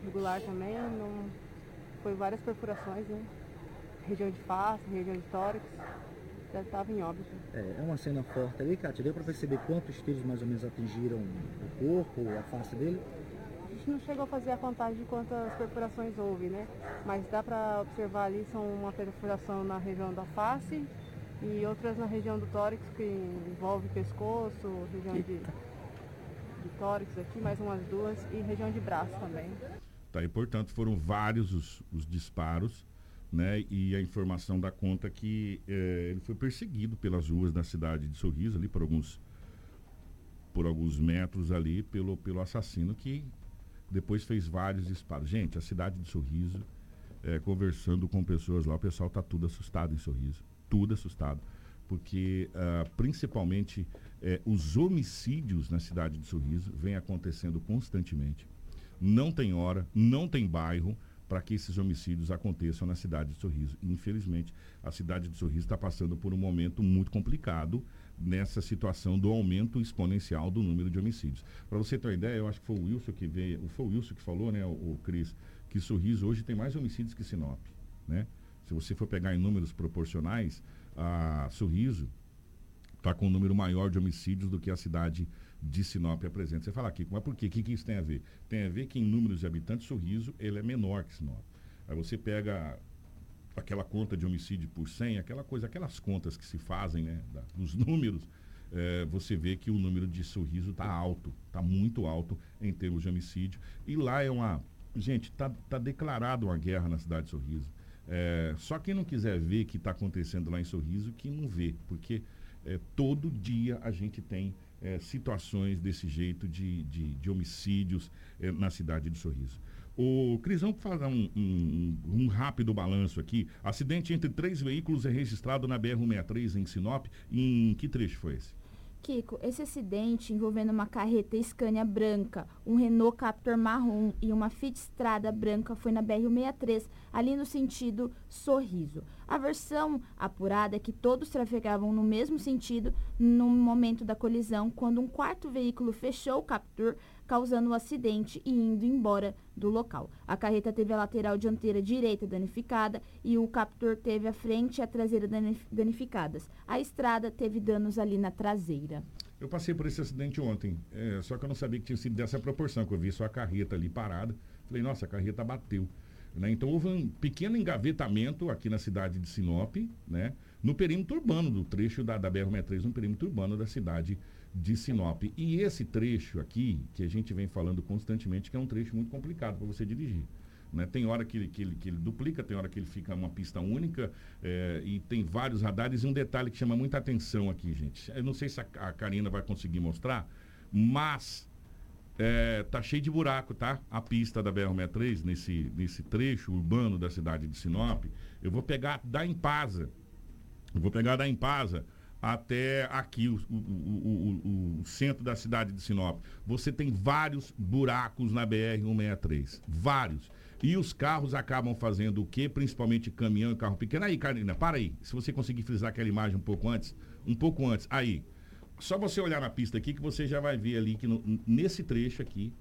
regular também, não, foi várias perfurações, né? Região de face, região de tórax, já estava em óbito. É, é uma cena forte ali, Kátia. Deu para perceber quantos tiros mais ou menos atingiram o corpo, a face dele? Gente não chegou a fazer a contagem de quantas perfurações houve, né? Mas dá para observar ali, são uma perfuração na região da face e outras na região do tórax, que envolve pescoço, região de, de tórax aqui, mais umas duas, e região de braço também. Tá, e portanto foram vários os, os disparos, né? E a informação dá conta que eh, ele foi perseguido pelas ruas da cidade de Sorriso, ali por alguns por alguns metros ali, pelo, pelo assassino que depois fez vários disparos. Gente, a cidade de Sorriso, eh, conversando com pessoas lá, o pessoal tá tudo assustado em Sorriso. Tudo assustado. Porque ah, principalmente eh, os homicídios na cidade de Sorriso vêm acontecendo constantemente não tem hora, não tem bairro para que esses homicídios aconteçam na cidade de Sorriso. Infelizmente, a cidade de Sorriso está passando por um momento muito complicado nessa situação do aumento exponencial do número de homicídios. Para você ter uma ideia, eu acho que foi o Wilson que veio, foi o Wilson que falou, né, o, o Cris, que Sorriso hoje tem mais homicídios que Sinop, né? Se você for pegar em números proporcionais, a Sorriso está com um número maior de homicídios do que a cidade de Sinop apresenta. Você fala aqui, mas por quê? O que, que isso tem a ver? Tem a ver que em números de habitantes, Sorriso ele é menor que Sinop. Aí você pega aquela conta de homicídio por 100, aquela coisa, aquelas contas que se fazem, né, da- dos números, eh, você vê que o número de Sorriso está alto, está muito alto em termos de homicídio. E lá é uma... Gente, está tá declarado uma guerra na cidade de Sorriso. Eh, só quem não quiser ver o que está acontecendo lá em Sorriso, que não vê, porque eh, todo dia a gente tem eh, situações desse jeito de, de, de homicídios na cidade de Sorriso. O Cris, vamos fazer um, um- um rápido balanço aqui. Acidente entre três veículos é registrado na BR-163 em Sinop. Em que trecho foi esse? Kiko, esse acidente envolvendo uma carreta Scania branca, um Renault Captur marrom e uma Fiat Strada branca foi na BR-163, ali no sentido Sorriso. A versão apurada é que todos trafegavam no mesmo sentido no momento da colisão, quando um quarto veículo fechou o Captur, causando o acidente e indo embora do local. A carreta teve a lateral dianteira direita danificada e o Captur teve a frente e a traseira danif- danificadas. A estrada teve danos ali na traseira. Eu passei por esse acidente ontem, é, só que eu não sabia que tinha sido dessa proporção, que eu vi só a carreta ali parada. Falei, nossa, a carreta bateu. né? Então houve um pequeno engavetamento aqui na cidade de Sinop, né? no perímetro urbano do trecho da, da BR-63, no perímetro urbano da cidade de Sinop. E esse trecho aqui, que a gente vem falando constantemente, que é um trecho muito complicado para você dirigir. né? Tem hora que ele, que, ele, que ele duplica, tem hora que ele fica uma pista única é, e tem vários radares. E um detalhe que chama muita atenção aqui, gente. Eu não sei se a, a Karina vai conseguir mostrar, mas é, tá cheio de buraco, tá? A pista da BR-63, nesse, nesse trecho urbano da cidade de Sinop. Eu vou pegar da Impasa. Eu vou pegar da Impasa até aqui, o, o, o, o, centro da cidade de Sinop. Você tem vários buracos na BR-163. Vários. E os carros acabam fazendo o quê? Principalmente caminhão e carro pequeno. Aí, Karina, para aí. Se você conseguir frisar aquela imagem um pouco antes. Um pouco antes. Aí. Só você olhar na pista aqui que você já vai ver ali que no, nesse trecho aqui.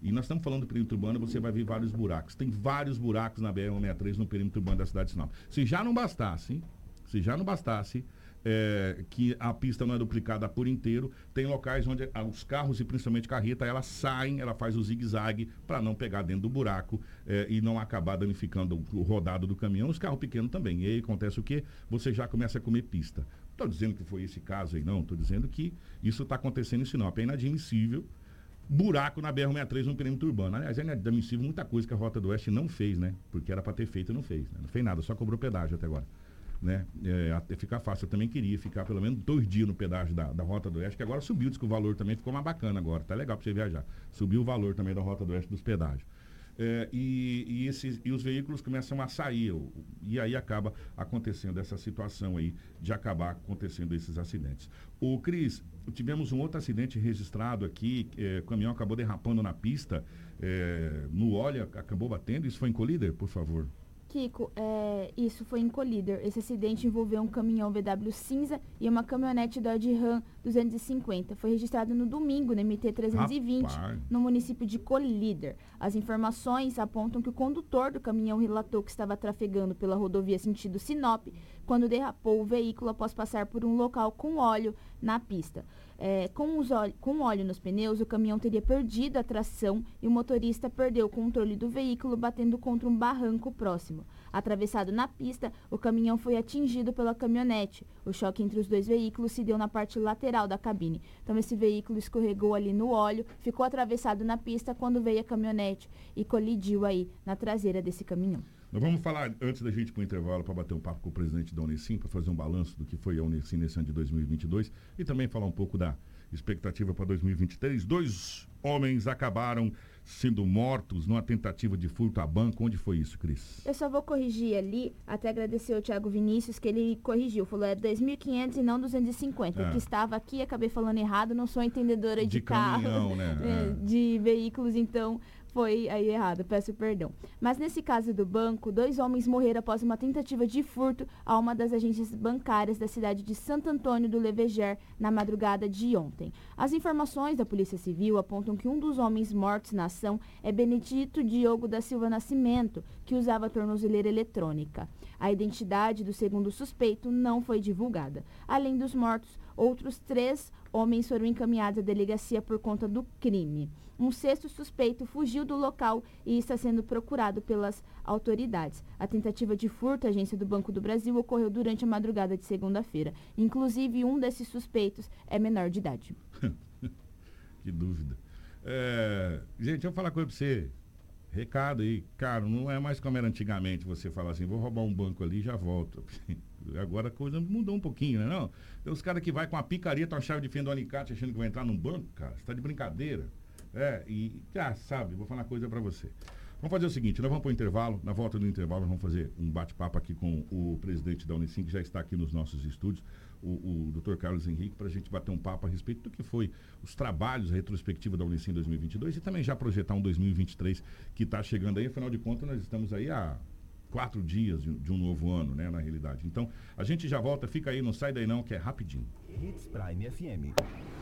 E nós estamos falando do perímetro urbano, você vai ver vários buracos. Tem vários buracos na BR-163 no perímetro urbano da cidade de Sinop. Se já não bastasse, se já não bastasse, é, que a pista não é duplicada por inteiro, tem locais onde os carros e principalmente carreta, elas saem, ela faz o zigue-zague para não pegar dentro do buraco é, e não acabar danificando o rodado do caminhão. Os carros pequenos também. E aí acontece o quê? Você já começa a comer pista. Estou dizendo que foi esse caso aí, não. Estou dizendo que isso está acontecendo em Sinop. É inadmissível buraco na BR-63 no perímetro urbano. Aliás, é inadmissível muita coisa que a Rota do Oeste não fez, né? Porque era para ter feito e não fez. Né? Não fez nada, só cobrou pedágio até agora né? É, até ficar fácil. Eu também queria ficar pelo menos dois dias no pedágio da, da Rota do Oeste, que agora subiu, diz que o valor também ficou mais bacana agora. Tá legal para você viajar. Subiu o valor também da Rota do Oeste dos pedágios. É, e, e, esses, e os veículos começam a sair. E aí acaba acontecendo essa situação aí de acabar acontecendo esses acidentes. O Cris, tivemos um outro acidente registrado aqui, é, o caminhão acabou derrapando na pista, é, no óleo, acabou batendo. Isso foi em Collider, por favor? Kiko, é, isso foi em Collider. Esse acidente envolveu um caminhão VW cinza e uma caminhonete Dodge Ram 250. Foi registrado no domingo, no MT-320, no município de Collider. As informações apontam que o condutor do caminhão relatou que estava trafegando pela rodovia sentido Sinop quando derrapou o veículo após passar por um local com óleo na pista. É, com, os óleo, com óleo nos pneus, o caminhão teria perdido a tração e o motorista perdeu o controle do veículo, batendo contra um barranco próximo. Atravessado na pista, o caminhão foi atingido pela caminhonete. O choque entre os dois veículos se deu na parte lateral da cabine. Então, esse veículo escorregou ali no óleo, ficou atravessado na pista quando veio a caminhonete e colidiu aí na traseira desse caminhão. Nós vamos falar, antes da gente ir para o intervalo, para bater um papo com o presidente da Unicim, para fazer um balanço do que foi a Unicim nesse ano de 2022 e também falar um pouco da expectativa para 2023. Dois homens acabaram sendo mortos numa tentativa de furto a banco. Onde foi isso, Cris? Eu só vou corrigir ali, até agradecer ao Thiago Vinícius que ele corrigiu. Falou é 2.500 e não 250. É. Que estava aqui, acabei falando errado, não sou entendedora de, de carro, caminhão, né? É. de veículos, então foi aí errado, peço perdão. Mas nesse caso do banco, dois homens morreram após uma tentativa de furto a uma das agências bancárias da cidade de Santo Antônio do Leveger na madrugada de ontem. As informações da Polícia Civil apontam que um dos homens mortos na ação é Benedito Diogo da Silva Nascimento, que usava tornozeleira eletrônica. A identidade do segundo suspeito não foi divulgada. Além dos mortos, outros três homens foram encaminhados à delegacia por conta do crime. Um sexto suspeito fugiu do local e está sendo procurado pelas autoridades. A tentativa de furto à agência do Banco do Brasil ocorreu durante a madrugada de segunda-feira. Inclusive, um desses suspeitos é menor de idade. que dúvida. É, gente, eu vou falar pra você. Recado aí, cara, não é mais como era antigamente você falar assim, vou roubar um banco ali e já volto. Agora a coisa mudou um pouquinho, né? Não? Tem os caras que vai com a picareta, uma chave de fenda do alicate achando que vai entrar num banco, cara. Você tá de brincadeira. É, e já sabe, vou falar uma coisa para você. Vamos fazer o seguinte, nós vamos para o intervalo, na volta do intervalo nós vamos fazer um bate-papo aqui com o presidente da Unicim, que já está aqui nos nossos estúdios, o, o Dr. Carlos Henrique, para a gente bater um papo a respeito do que foi os trabalhos, a retrospectiva da Unicim 2022 e também já projetar um 2023 que está chegando aí, afinal de contas nós estamos aí há quatro dias de, um novo ano, né, na realidade. Então, a gente já volta, fica aí, não sai daí não, que é rapidinho. Hits Prime FM.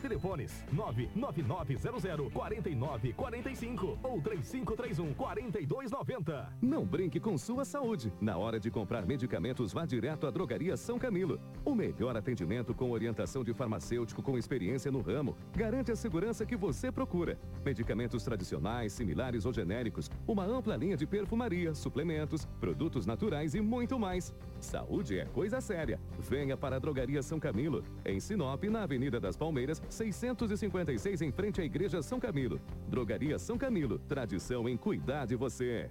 Telefones 99900 4945 ou 3531 4290. Não brinque com sua saúde. Na hora de comprar medicamentos, vá direto à Drogaria São Camilo. O melhor atendimento com orientação de farmacêutico com experiência no ramo garante a segurança que você procura. Medicamentos tradicionais, similares ou genéricos, uma ampla linha de perfumaria, suplementos, produtos naturais e muito mais. Saúde é coisa séria. Venha para a Drogaria São Camilo, em Sinop, na Avenida das Palmeiras, 656, em frente à Igreja São Camilo. Drogaria São Camilo, tradição em cuidar de você.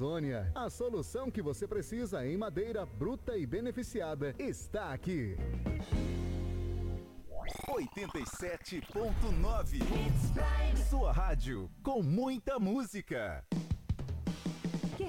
A solução que você precisa em madeira bruta e beneficiada está aqui. 87.9 Sua rádio com muita música.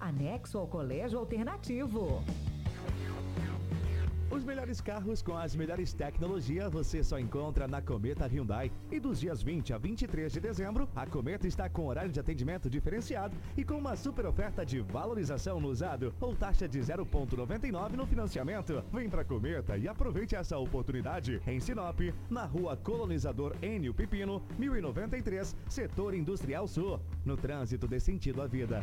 anexo ao Colégio Alternativo. Os melhores carros com as melhores tecnologias você só encontra na Cometa Hyundai. E dos dias 20 a 23 de dezembro, a Cometa está com horário de atendimento diferenciado e com uma super oferta de valorização no usado ou taxa de 0,99 no financiamento. Vem pra Cometa e aproveite essa oportunidade em Sinop, na rua Colonizador Enio Pipino, 1093, Setor Industrial Sul. No trânsito dê sentido à vida.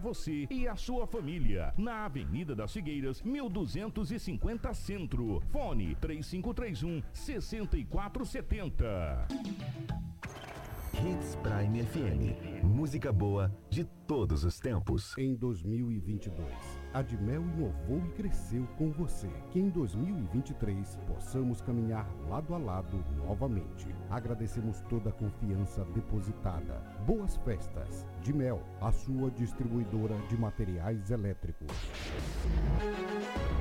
você e a sua família. Na Avenida das Figueiras, 1250 Centro. Fone 3531 6470. Hits Prime FM. Música boa de todos os tempos. Em 2022, a Dimel inovou e cresceu com você. Que em 2023 possamos caminhar lado a lado novamente. Agradecemos toda a confiança depositada. Boas festas. Dimel, a sua distribuidora de materiais elétricos.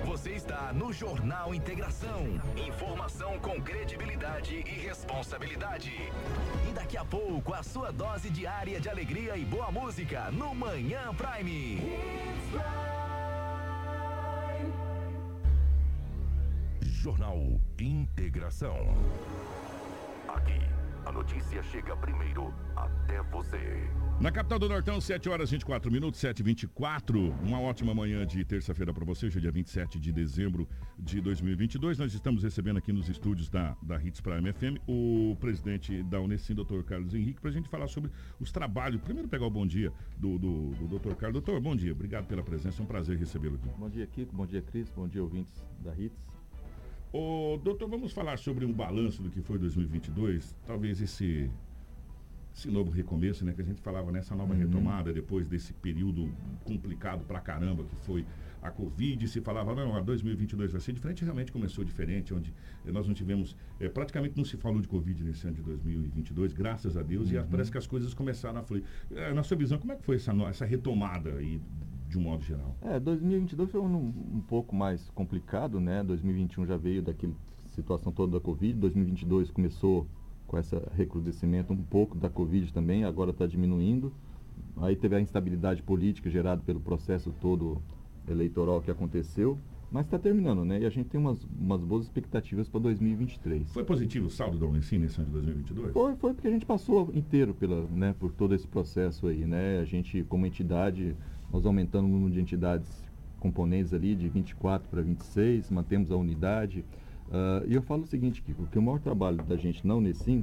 Você está no Jornal Integração. Informação com credibilidade e responsabilidade. E daqui a pouco, a sua dose diária de alegria e boa música no Manhã Prime. Jornal Integração. Aqui, a notícia chega primeiro até você. Na capital do Nortão, 7 horas 24 minutos, 7 24 Uma ótima manhã de terça-feira para você, hoje é dia 27 de dezembro de 2022. Nós estamos recebendo aqui nos estúdios da, da Hits Prime FM o presidente da Unesim, doutor Carlos Henrique, para a gente falar sobre os trabalhos. Primeiro pegar o bom dia do, do, do doutor Carlos. Doutor, bom dia, obrigado pela presença, é um prazer recebê-lo aqui. Bom dia, Kiko, bom dia, Cris, bom dia, ouvintes da Hits. Ô, doutor, vamos falar sobre um balanço do que foi 2022, talvez esse esse novo recomeço, né, que a gente falava nessa nova Uhum. retomada depois desse período complicado pra caramba que foi a Covid, se falava, não, a 2022 vai ser diferente, realmente começou diferente, onde eh, nós não tivemos, eh, praticamente não se falou de Covid nesse ano de 2022, graças a Deus, e Uhum. parece que as coisas começaram a fluir. Eh, na sua visão, como é que foi essa, essa retomada aí, de um modo geral? É, 2022 foi um, um pouco mais complicado, né? 2021 já veio daquela situação toda da Covid, 2022 começou com esse recrudescimento um pouco da Covid também, agora está diminuindo. Aí teve a instabilidade política gerada pelo processo todo eleitoral que aconteceu. Mas está terminando, né? E a gente tem umas, umas boas expectativas para 2023. Foi positivo o saldo da Unicim nesse ano de 2022? Foi, foi porque a gente passou inteiro pela, né, por todo esse processo aí, né? A gente, como entidade, nós aumentando o número de entidades componentes ali de 24 para 26, mantemos a unidade. Uh, e eu falo o seguinte, Kiko, que o maior trabalho da gente na Unicim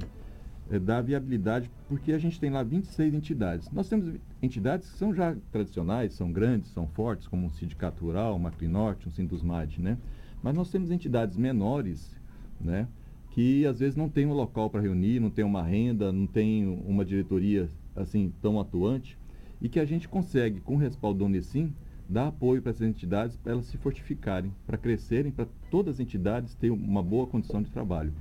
é dar viabilidade, porque a gente tem lá 26 entidades. Nós temos entidades que são já tradicionais, são grandes, são fortes, como um Sindicato Rural, uma Macrinorte, um Sindusmad, né? Mas nós temos entidades menores, né? Que às vezes não tem um local para reunir, não tem uma renda, não tem uma diretoria assim tão atuante e que a gente consegue, com o respaldo do Unicim, dar apoio para essas entidades para elas se fortificarem, para crescerem, para todas as entidades terem uma boa condição de trabalho.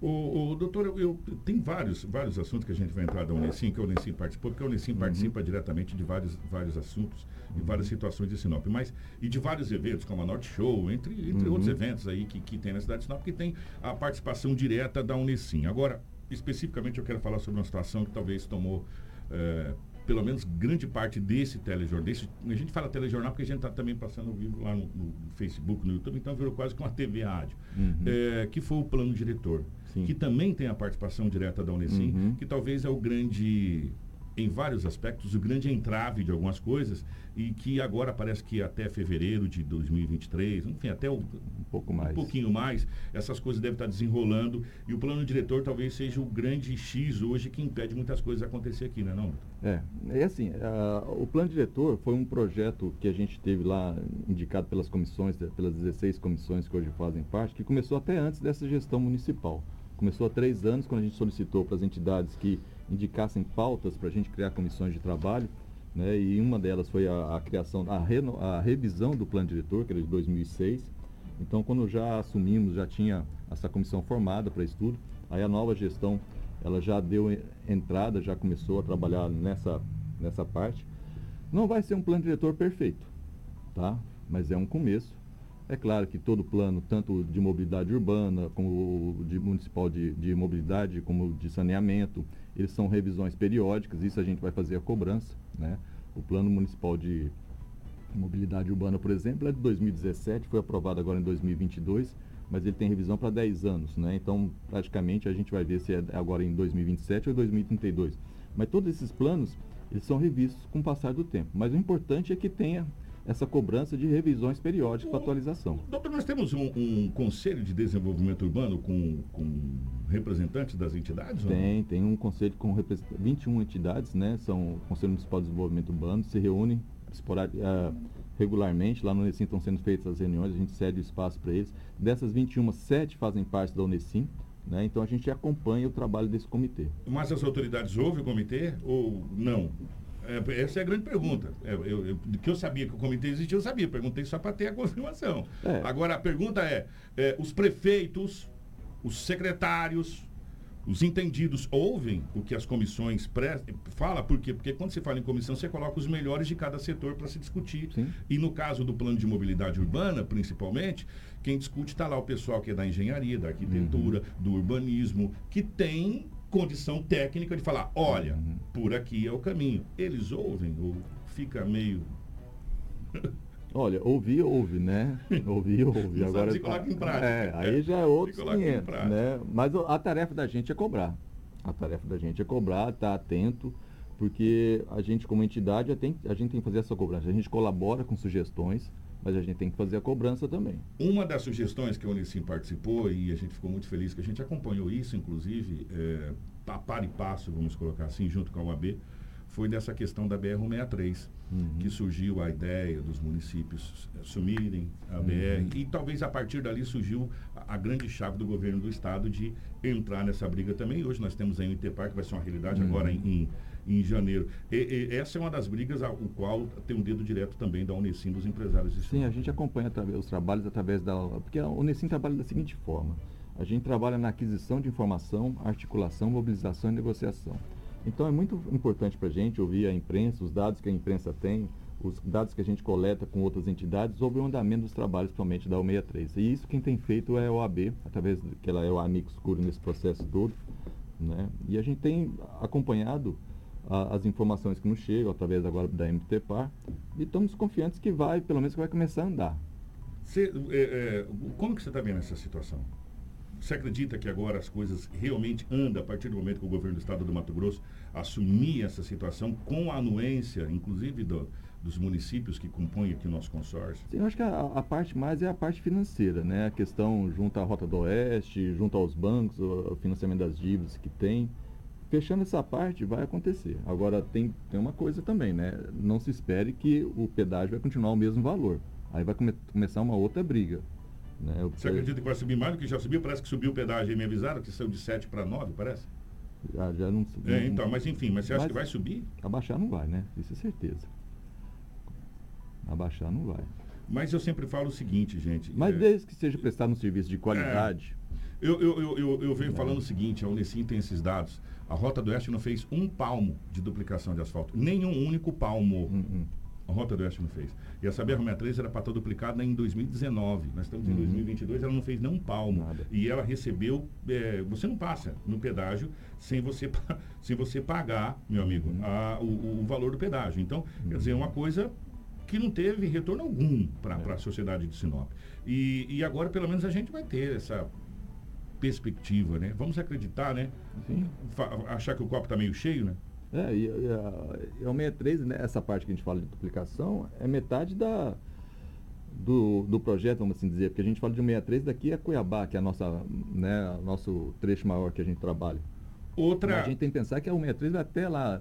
O, o doutor, eu, eu, tem vários, vários assuntos que a gente vai entrar da Unicim, que a Unicim participou, porque a Unicim uhum. participa diretamente de vários, vários assuntos e várias situações de Sinop, mas e de vários eventos, como a Norte Show, entre, entre uhum. outros eventos aí que, que tem na cidade de Sinop, que tem a participação direta da Unicim. Agora, especificamente eu quero falar sobre uma situação que talvez tomou é, pelo menos grande parte desse telejornal, desse, a gente fala telejornal porque a gente está também passando ao vivo lá no, no, Facebook, no YouTube, então virou quase que uma TV rádio, uhum. é, que foi o plano diretor, Sim. que também tem a participação direta da Unesim, uhum. que talvez é o grande em vários aspectos, o grande entrave de algumas coisas e que agora parece que até fevereiro de 2023, enfim, até um, um pouco mais. Um pouquinho mais, essas coisas devem estar desenrolando e o plano diretor talvez seja o grande X hoje que impede muitas coisas acontecer aqui, né, não? É, é assim, uh, o plano diretor foi um projeto que a gente teve lá indicado pelas comissões, pelas 16 comissões que hoje fazem parte, que começou até antes dessa gestão municipal. Começou há três anos, quando a gente solicitou para as entidades que indicassem pautas para a gente criar comissões de trabalho, né, e uma delas foi a, a criação, a, reno, a revisão do plano diretor, que era de 2006. Então, quando já assumimos, já tinha essa comissão formada para estudo, aí a nova gestão, ela já deu entrada, já começou a trabalhar nessa, nessa parte. Não vai ser um plano diretor perfeito, tá? Mas é um começo. É claro que todo plano, tanto de mobilidade urbana, como de municipal de, de mobilidade, como de saneamento, eles são revisões periódicas, isso a gente vai fazer a cobrança. Né? O plano municipal de mobilidade urbana, por exemplo, é de 2017, foi aprovado agora em 2022, mas ele tem revisão para 10 anos. Né? Então, praticamente, a gente vai ver se é agora em 2027 ou 2032. Mas todos esses planos, eles são revistos com o passar do tempo. Mas o importante é que tenha essa cobrança de revisões periódicas para atualização. Doutor, nós temos um, um, conselho de desenvolvimento urbano com, com representantes das entidades? Tem, tem um conselho com 21 entidades, né? São o Conselho Municipal de Desenvolvimento Urbano, se reúnem uh, regularmente, lá no Unesim estão sendo feitas as reuniões, a gente cede o espaço para eles. Dessas 21, 7 fazem parte da Unesim, né? Então a gente acompanha o trabalho desse comitê. Mas as autoridades ouvem o comitê ou não? É, essa é a grande pergunta. É, eu, eu, que eu sabia que o comitê existia, eu sabia. Perguntei só para ter a confirmação. É. Agora, a pergunta é, é, os prefeitos, os secretários, os entendidos ouvem o que as comissões pré fala, por quê? Porque quando você fala em comissão, você coloca os melhores de cada setor para se discutir. Sim. E no caso do plano de mobilidade urbana, principalmente, quem discute está lá o pessoal que é da engenharia, da arquitetura, uhum. do urbanismo, que tem condição técnica de falar, olha, uhum. por aqui é o caminho. Eles ouvem ou fica meio. Olha, ouvir, ouve, né? Ouvir, ouve. Agora se coloca em prática. É, aí já é outro 500, né? Mas a tarefa da gente é cobrar. A tarefa da gente é cobrar, estar tá atento, porque a gente como entidade tem, a gente tem que fazer essa cobrança. A gente colabora com sugestões, mas a gente tem que fazer a cobrança também. Uma das sugestões que a Unicim participou, e a gente ficou muito feliz que a gente acompanhou isso, inclusive, é, a par e passo, vamos colocar assim, junto com a UAB, foi dessa questão da BR-163, uhum. que surgiu a ideia dos municípios assumirem a BR, uhum. e talvez a partir dali surgiu a, a, grande chave do governo do estado de entrar nessa briga também. Hoje nós temos aí o ITPAR, que vai ser uma realidade uhum. agora em, em em janeiro. E, e, essa é uma das brigas ao qual tem um dedo direto também da Unesim dos empresários. Sim, a gente acompanha os trabalhos através da... Porque a Unesim trabalha da seguinte forma. A gente trabalha na aquisição de informação, articulação, mobilização e negociação. Então é muito importante para a gente ouvir a imprensa, os dados que a imprensa tem, os dados que a gente coleta com outras entidades sobre o andamento dos trabalhos, principalmente da U63. E isso quem tem feito é a OAB, através que ela é o amigo escuro nesse processo todo. Né? E a gente tem acompanhado a, as informações que nos chegam através agora da MTPAR e estamos confiantes que vai, pelo menos que vai começar a andar. Você, é, é, como que você está vendo essa situação? Você acredita que agora as coisas realmente andam a partir do momento que o governo do estado do Mato Grosso assumir essa situação com a anuência, inclusive do, dos municípios que compõem aqui o nosso consórcio? Sim, eu acho que a, a, parte mais é a parte financeira, né? A questão junto à Rota do Oeste, junto aos bancos, o, o financiamento das dívidas que tem. Fechando essa parte, vai acontecer. Agora, tem, tem uma coisa também, né? Não se espere que o pedágio vai continuar o mesmo valor. Aí vai come, começar uma outra briga. Né? Você acredita que vai subir mais do que já subiu? Parece que subiu o pedágio e me avisaram que saiu de 7 para 9, parece? Já, já não subiu. É, então, mas enfim, mas você acha mas, que vai subir? Abaixar não vai, né? Isso é certeza. Abaixar não vai. Mas eu sempre falo o seguinte, gente. Mas é, desde que seja prestado um serviço de qualidade. É, eu, eu, eu, eu, eu venho falando o seguinte, a Unicim tem esses dados. A Rota do Oeste não fez um palmo de duplicação de asfalto. Nenhum único palmo. Hum, hum. A Rota do Oeste não fez. E a Saber 63 era para estar duplicada em 2019. Nós estamos em uhum. 2022, ela não fez nem um palmo. Nada. E ela recebeu. É, você não passa no pedágio sem você, sem você pagar, meu amigo, uhum. a, o, o, valor do pedágio. Então, uhum. quer dizer, é uma coisa que não teve retorno algum para é. a sociedade de Sinop. E, e agora, pelo menos, a gente vai ter essa perspectiva, né? Vamos acreditar, né? achar que o copo está meio cheio, né? É, e, e, a, o 63, né, essa parte que a gente fala de duplicação, é metade da, do, do projeto, vamos assim dizer, porque a gente fala de 63 daqui a Cuiabá, que é a nossa, né, nosso trecho maior que a gente trabalha. Outra... Mas a gente tem que pensar que a 163 vai até lá,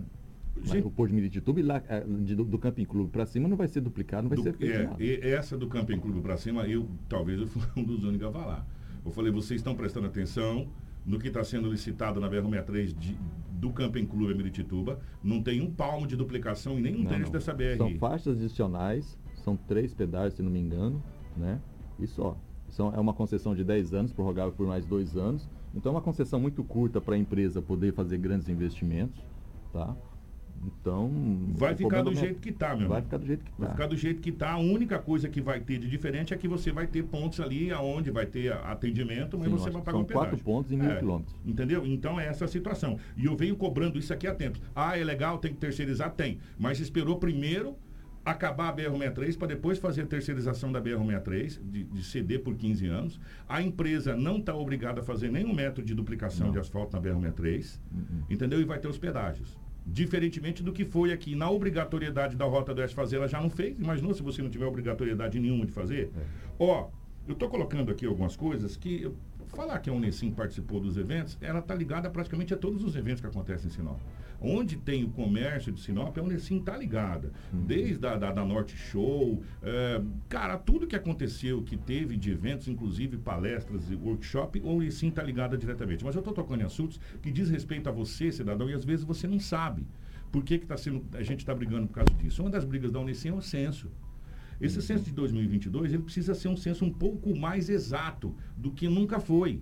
gente... o Porto de Miritituba e lá é, de, do, do Camping Clube para cima não vai ser duplicado, não vai do, ser é. E essa do Camping Clube para cima, eu talvez eu fui um dos únicos a falar. Eu falei, vocês estão prestando atenção no que está sendo licitado na BR-63 de, do Camping Clube Miritituba. Não tem um palmo de duplicação em nenhum não, trecho não. dessa BR. São faixas adicionais, são três pedágios, se não me engano, né? E só. São, é uma concessão de 10 anos, prorrogável por mais dois anos. Então é uma concessão muito curta para a empresa poder fazer grandes investimentos, tá? Então. Vai ficar do jeito que está, meu Vai ficar do jeito que está. Vai ficar do jeito que está. A única coisa que vai ter de diferente é que você vai ter pontos ali aonde vai ter atendimento, mas Sim, você vai pagar um pedágio. quatro pontos em mil é, quilômetros. Entendeu? Então é essa a situação. E eu venho cobrando isso aqui há tempos. Ah, é legal, tem que terceirizar? Tem. Mas esperou primeiro acabar a BR-63 para depois fazer a terceirização da BR-63, de, de, ceder por 15 anos. A empresa não está obrigada a fazer nenhum método de duplicação não. de asfalto na BR-63, uhum. entendeu? E vai ter os pedágios. Diferentemente do que foi aqui. Na obrigatoriedade da Rota do Oeste fazer, ela já não fez. Imaginou se você não tiver obrigatoriedade nenhuma de fazer? É. Ó, eu estou colocando aqui algumas coisas que. Falar que a Unesim participou dos eventos, ela está ligada praticamente a todos os eventos que acontecem em Sinop. Onde tem o comércio de Sinop, a Unesim está ligada. Uhum. Desde a da, da Norte Show, é, cara, tudo que aconteceu, que teve de eventos, inclusive palestras e workshop, a Unesim está ligada diretamente. Mas eu estou tocando em assuntos que diz respeito a você, cidadão, e às vezes você não sabe. Por que, que tá sendo, a gente está brigando por causa disso? Uma das brigas da Unesim é o censo. Esse uhum. censo de 2022, ele precisa ser um censo um pouco mais exato do que nunca foi.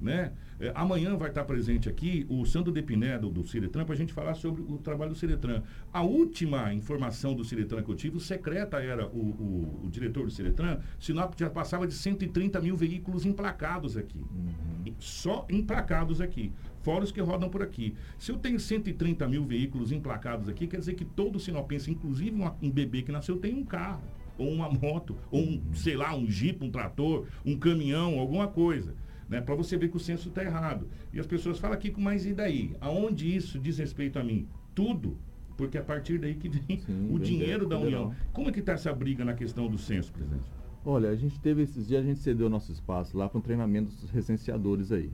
Né? É, amanhã vai estar presente aqui o Sandro Depiné, do, do Ciretran, para a gente falar sobre o trabalho do Ciretran. A última informação do Ciretran que eu tive, o secreta era o, o, o diretor do Ciretran, Sinop já passava de 130 mil veículos emplacados aqui. Uhum. Só emplacados aqui. Fora os que rodam por aqui. Se eu tenho 130 mil veículos emplacados aqui, quer dizer que todo sinopense, inclusive uma, um bebê que nasceu, tem um carro, ou uma moto, ou um, sei lá, um jipe, um trator, um caminhão, alguma coisa né? Para você ver que o censo está errado. E as pessoas falam aqui, mas e daí? Aonde isso diz respeito a mim? Tudo. Porque é a partir daí que vem Sim, o dinheiro da União. Como é que está essa briga na questão do censo, presidente? Olha, a gente teve esses dias, a gente cedeu nosso espaço lá para um treinamento dos recenseadores aí.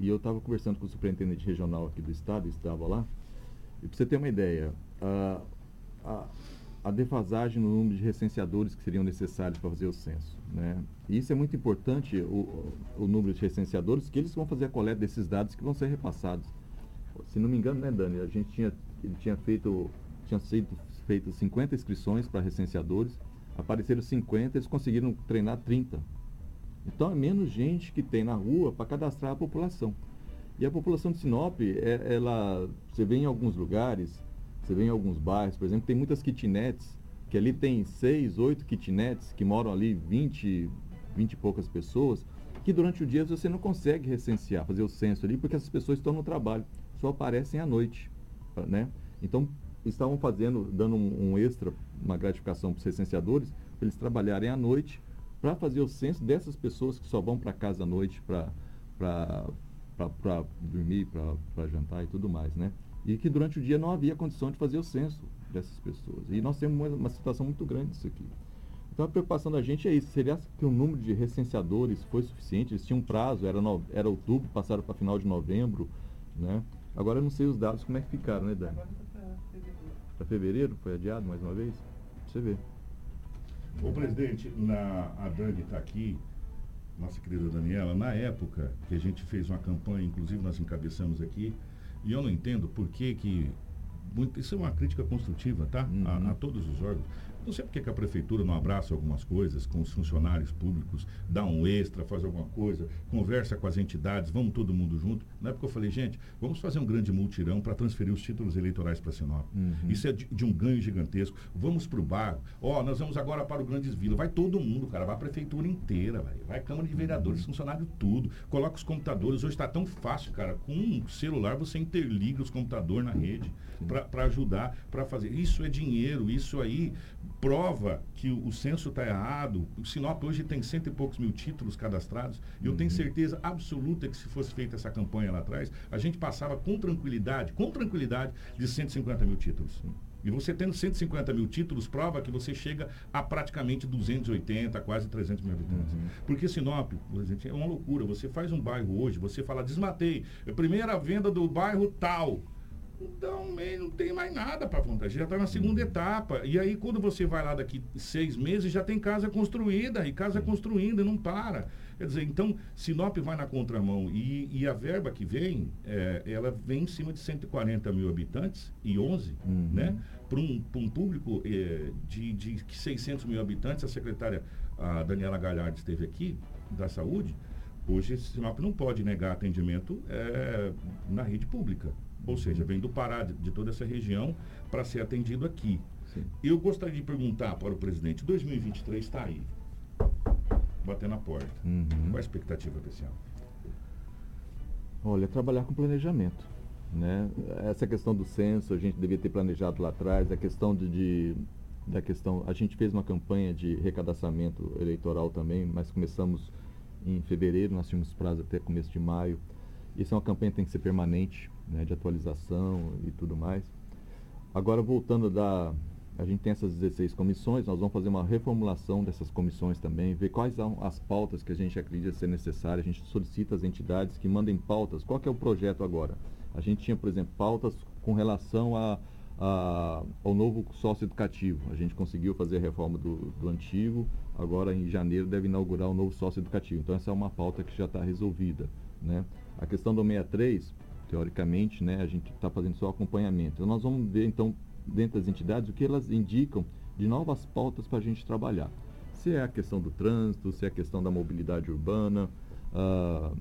E eu estava conversando com o superintendente regional aqui do estado, estava lá. E para você ter uma ideia, a, a, a defasagem no número de recenseadores que seriam necessários para fazer o censo. Né? E isso é muito importante, o, o número de recenseadores, que eles vão fazer a coleta desses dados que vão ser repassados. Se não me engano, né, Dani? A gente tinha, ele tinha feito, tinha sido feito 50 inscrições para recenseadores, apareceram 50, eles conseguiram treinar 30. Então é menos gente que tem na rua para cadastrar a população. E a população de Sinop, é, ela, você vê em alguns lugares, você vê em alguns bairros, por exemplo, tem muitas kitnets, que ali tem seis, oito kitnets, que moram ali 20, 20 e poucas pessoas, que durante o dia você não consegue recensear, fazer o censo ali, porque essas pessoas estão no trabalho, só aparecem à noite, né? Então, estavam fazendo, dando um, um extra, uma gratificação para os recenseadores, para eles trabalharem à noite, para fazer o censo dessas pessoas que só vão para casa à noite para dormir, para jantar e tudo mais, né? E que durante o dia não havia condição de fazer o censo dessas pessoas. E nós temos uma, uma situação muito grande disso aqui. Então a preocupação da gente é isso. Seria que o número de recenseadores foi suficiente? Eles tinham um prazo, era, no, era outubro, passaram para final de novembro, né? Agora eu não sei os dados como é que ficaram, né, Dani? Para fevereiro, foi adiado mais uma vez? Você vê. Ô presidente, na, a Dani está aqui, nossa querida Daniela, na época que a gente fez uma campanha, inclusive nós encabeçamos aqui, e eu não entendo por que que. Muito, isso é uma crítica construtiva, tá? Uhum. A, a todos os órgãos. Não sei porque que a prefeitura não abraça algumas coisas com os funcionários públicos, dá um extra, faz alguma coisa, conversa com as entidades, vamos todo mundo junto. Na época eu falei, gente, vamos fazer um grande multirão para transferir os títulos eleitorais para Sinop. Uhum. Isso é de, de, um ganho gigantesco. Vamos para o bairro. Ó, nós vamos agora para o Grandes Vila. Vai todo mundo, cara. Vai a prefeitura inteira, vai, vai a Câmara de Vereadores, funcionário tudo. Coloca os computadores. Hoje está tão fácil, cara. Com um celular você interliga os computadores na rede para ajudar, para fazer. Isso é dinheiro, isso aí prova que o, censo está errado. O Sinop hoje tem cento e poucos mil títulos cadastrados. E eu tenho certeza absoluta que se fosse feita essa campanha lá atrás, a gente passava com tranquilidade, com tranquilidade, de 150 mil títulos. E você tendo 150 mil títulos, prova que você chega a praticamente 280, quase 300 mil habitantes. Uhum. Porque Sinop, gente, é uma loucura. Você faz um bairro hoje, você fala, desmatei, é a primeira venda do bairro tal. Então, não tem mais nada para contar. Já está na segunda etapa. E aí, quando você vai lá daqui seis meses, já tem casa construída. E casa construindo e não para. Quer dizer, então, Sinop vai na contramão. E, e a verba que vem, é, ela vem em cima de 140 mil habitantes e 11, Uhum. né? Para um, pra um público é, de, de 600 mil habitantes. A secretária a Daniela Galhardo esteve aqui, da saúde. Hoje, Sinop não pode negar atendimento é, na rede pública. Ou seja, vem do Pará, de, de toda essa região, para ser atendido aqui. Eu gostaria de perguntar para o presidente, 2023 está aí, batendo a porta. Uhum. Qual a expectativa para esse ano? Olha, trabalhar com planejamento. Né? Essa questão do censo, a gente devia ter planejado lá atrás, a questão de, de da questão, a gente fez uma campanha de recadastramento eleitoral também, mas começamos em fevereiro, nós tínhamos prazo até começo de maio. Isso é uma campanha que tem que ser permanente, né, de atualização e tudo mais. Agora, voltando da. A gente tem essas 16 comissões, nós vamos fazer uma reformulação dessas comissões também, ver quais são as pautas que a gente acredita ser necessárias. A gente solicita às entidades que mandem pautas. Qual é o projeto agora? A gente tinha, por exemplo, pautas com relação a, a, ao novo sócio educativo. A gente conseguiu fazer a reforma do, do antigo, agora em janeiro deve inaugurar o novo sócio educativo. Então essa é uma pauta que já está resolvida. Né? A questão do 63, teoricamente, né, a gente está fazendo só acompanhamento. Então nós vamos ver então dentro das entidades o que elas indicam de novas pautas para a gente trabalhar. Se é a questão do trânsito, se é a questão da mobilidade urbana, ah,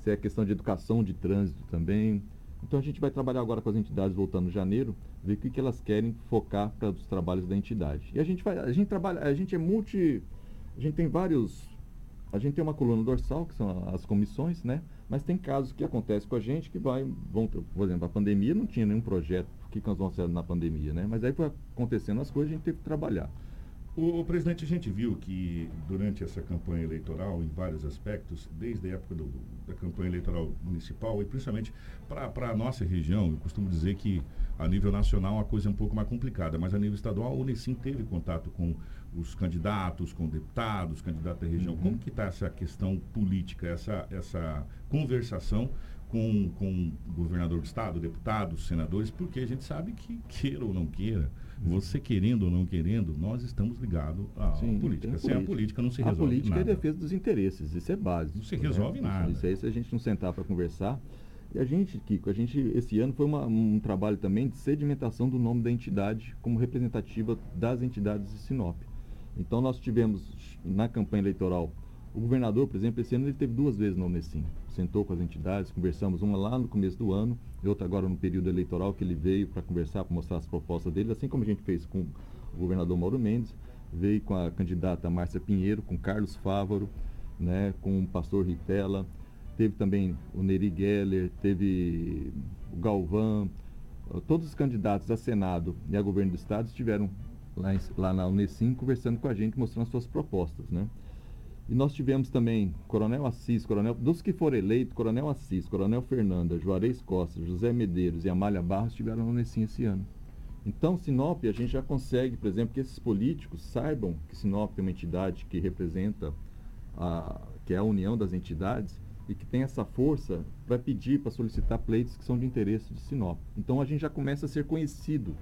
se é a questão de educação de trânsito também. Então a gente vai trabalhar agora com as entidades voltando em janeiro, ver o que, que elas querem focar para os trabalhos da entidade. E a gente vai, a gente trabalha, a gente é multi, a gente tem vários, a gente tem uma coluna dorsal que são as comissões, né? Mas tem casos que acontecem com a gente que vai, vão, por exemplo, a pandemia não tinha nenhum projeto, que, nós vamos fazer na pandemia, né? Mas aí foi acontecendo as coisas, a gente teve que trabalhar. O, o, presidente, a gente viu que durante essa campanha eleitoral, em vários aspectos, desde a época do, da campanha eleitoral municipal e principalmente para a nossa região, eu costumo dizer que a nível nacional a coisa é um pouco mais complicada, mas a nível estadual o Unicim teve contato com os candidatos, com deputados, candidatos da região. Uhum. Como que está essa questão política, essa, essa conversação com, com o governador do estado, deputados, senadores, porque a gente sabe que, queira ou não queira, você querendo ou não querendo, nós estamos ligados à Sim, política. Sem a política não se resolve A política nada. é defesa dos interesses, isso é básico. Não se resolve né? nada. Isso aí, se a gente não sentar para conversar. E a gente, Kiko, a gente, esse ano foi uma, um trabalho também de sedimentação do nome da entidade como representativa das entidades de Sinop. Então nós tivemos na campanha eleitoral, o governador, por exemplo, esse ano ele teve duas vezes no Unesim. Sentou com as entidades, conversamos uma lá no começo do ano e outra agora no período eleitoral que ele veio para conversar, para mostrar as propostas dele, assim como a gente fez com o governador Mauro Mendes, veio com a candidata Márcia Pinheiro, com Carlos Fávaro, né, com o pastor Ritella, teve também o Neri Geller, teve o Galvão, todos os candidatos a Senado e a governo do Estado estiveram lá, em, lá na Unesim conversando com a gente, mostrando suas propostas, né? E nós tivemos também Coronel Assis, Coronel, dos que foram eleitos, Coronel Assis, Coronel Fernanda, Juarez Costa, José Medeiros e Amália Barros tiveram no Unesim esse ano. Então, Sinop, a gente já consegue, por exemplo, que esses políticos saibam que Sinop é uma entidade que representa, a, que é a união das entidades e que tem essa força para pedir, para solicitar pleitos que são de interesse de Sinop. Então, a gente já começa a ser conhecido,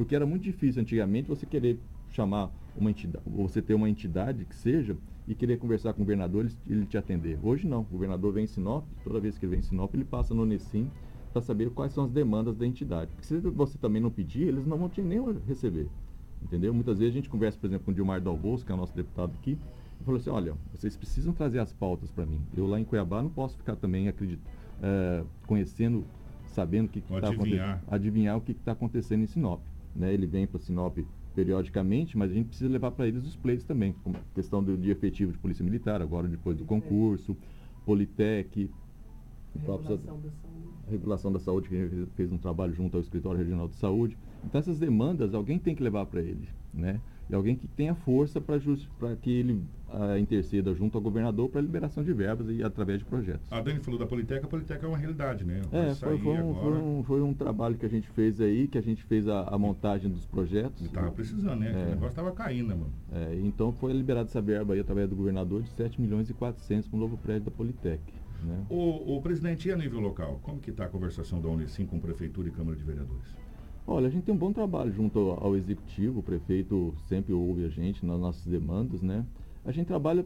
porque era muito difícil antigamente você querer chamar uma entidade, você ter uma entidade que seja e querer conversar com o governador, ele, ele te atender. Hoje não, o governador vem em Sinop, toda vez que ele vem em Sinop, ele passa no Unesim para saber quais são as demandas da entidade. Porque se você também não pedir, eles não vão te nem receber. Entendeu? Muitas vezes a gente conversa, por exemplo, com o Dilmar Dalbos, que é o nosso deputado aqui, e falou assim, olha, vocês precisam trazer as pautas para mim. Eu lá em Cuiabá não posso ficar também acredito, é, conhecendo, sabendo o que está acontecendo. Adivinhar o que está acontecendo em Sinop. Né? Ele vem para Sinop periodicamente, mas a gente precisa levar para eles os plays também, como questão do dia efetivo de polícia militar, agora depois do concurso, Politec, regulação, da saúde. regulação da saúde, que fez um trabalho junto ao escritório regional de saúde. Então essas demandas alguém tem que levar para ele, né? E alguém que tenha força para que ele a, interceda junto ao governador para liberação de verbas e através de projetos. A Dani falou da Politeca, a Politeca é uma realidade, né? Vai é, foi, foi, um, foi, um, foi, um, trabalho que a gente fez aí, que a gente fez a, a montagem dos projetos. Estava precisando, né? É, o negócio estava caindo, mano. É, então foi liberada essa verba aí através do governador de 7 milhões e 400 para o novo prédio da Politec. Né? O, o presidente, e a nível local, como que está a conversação da Unicim com Prefeitura e Câmara de Vereadores? Olha, a gente tem um bom trabalho junto ao, executivo, o prefeito sempre ouve a gente nas nossas demandas, né? A gente trabalha,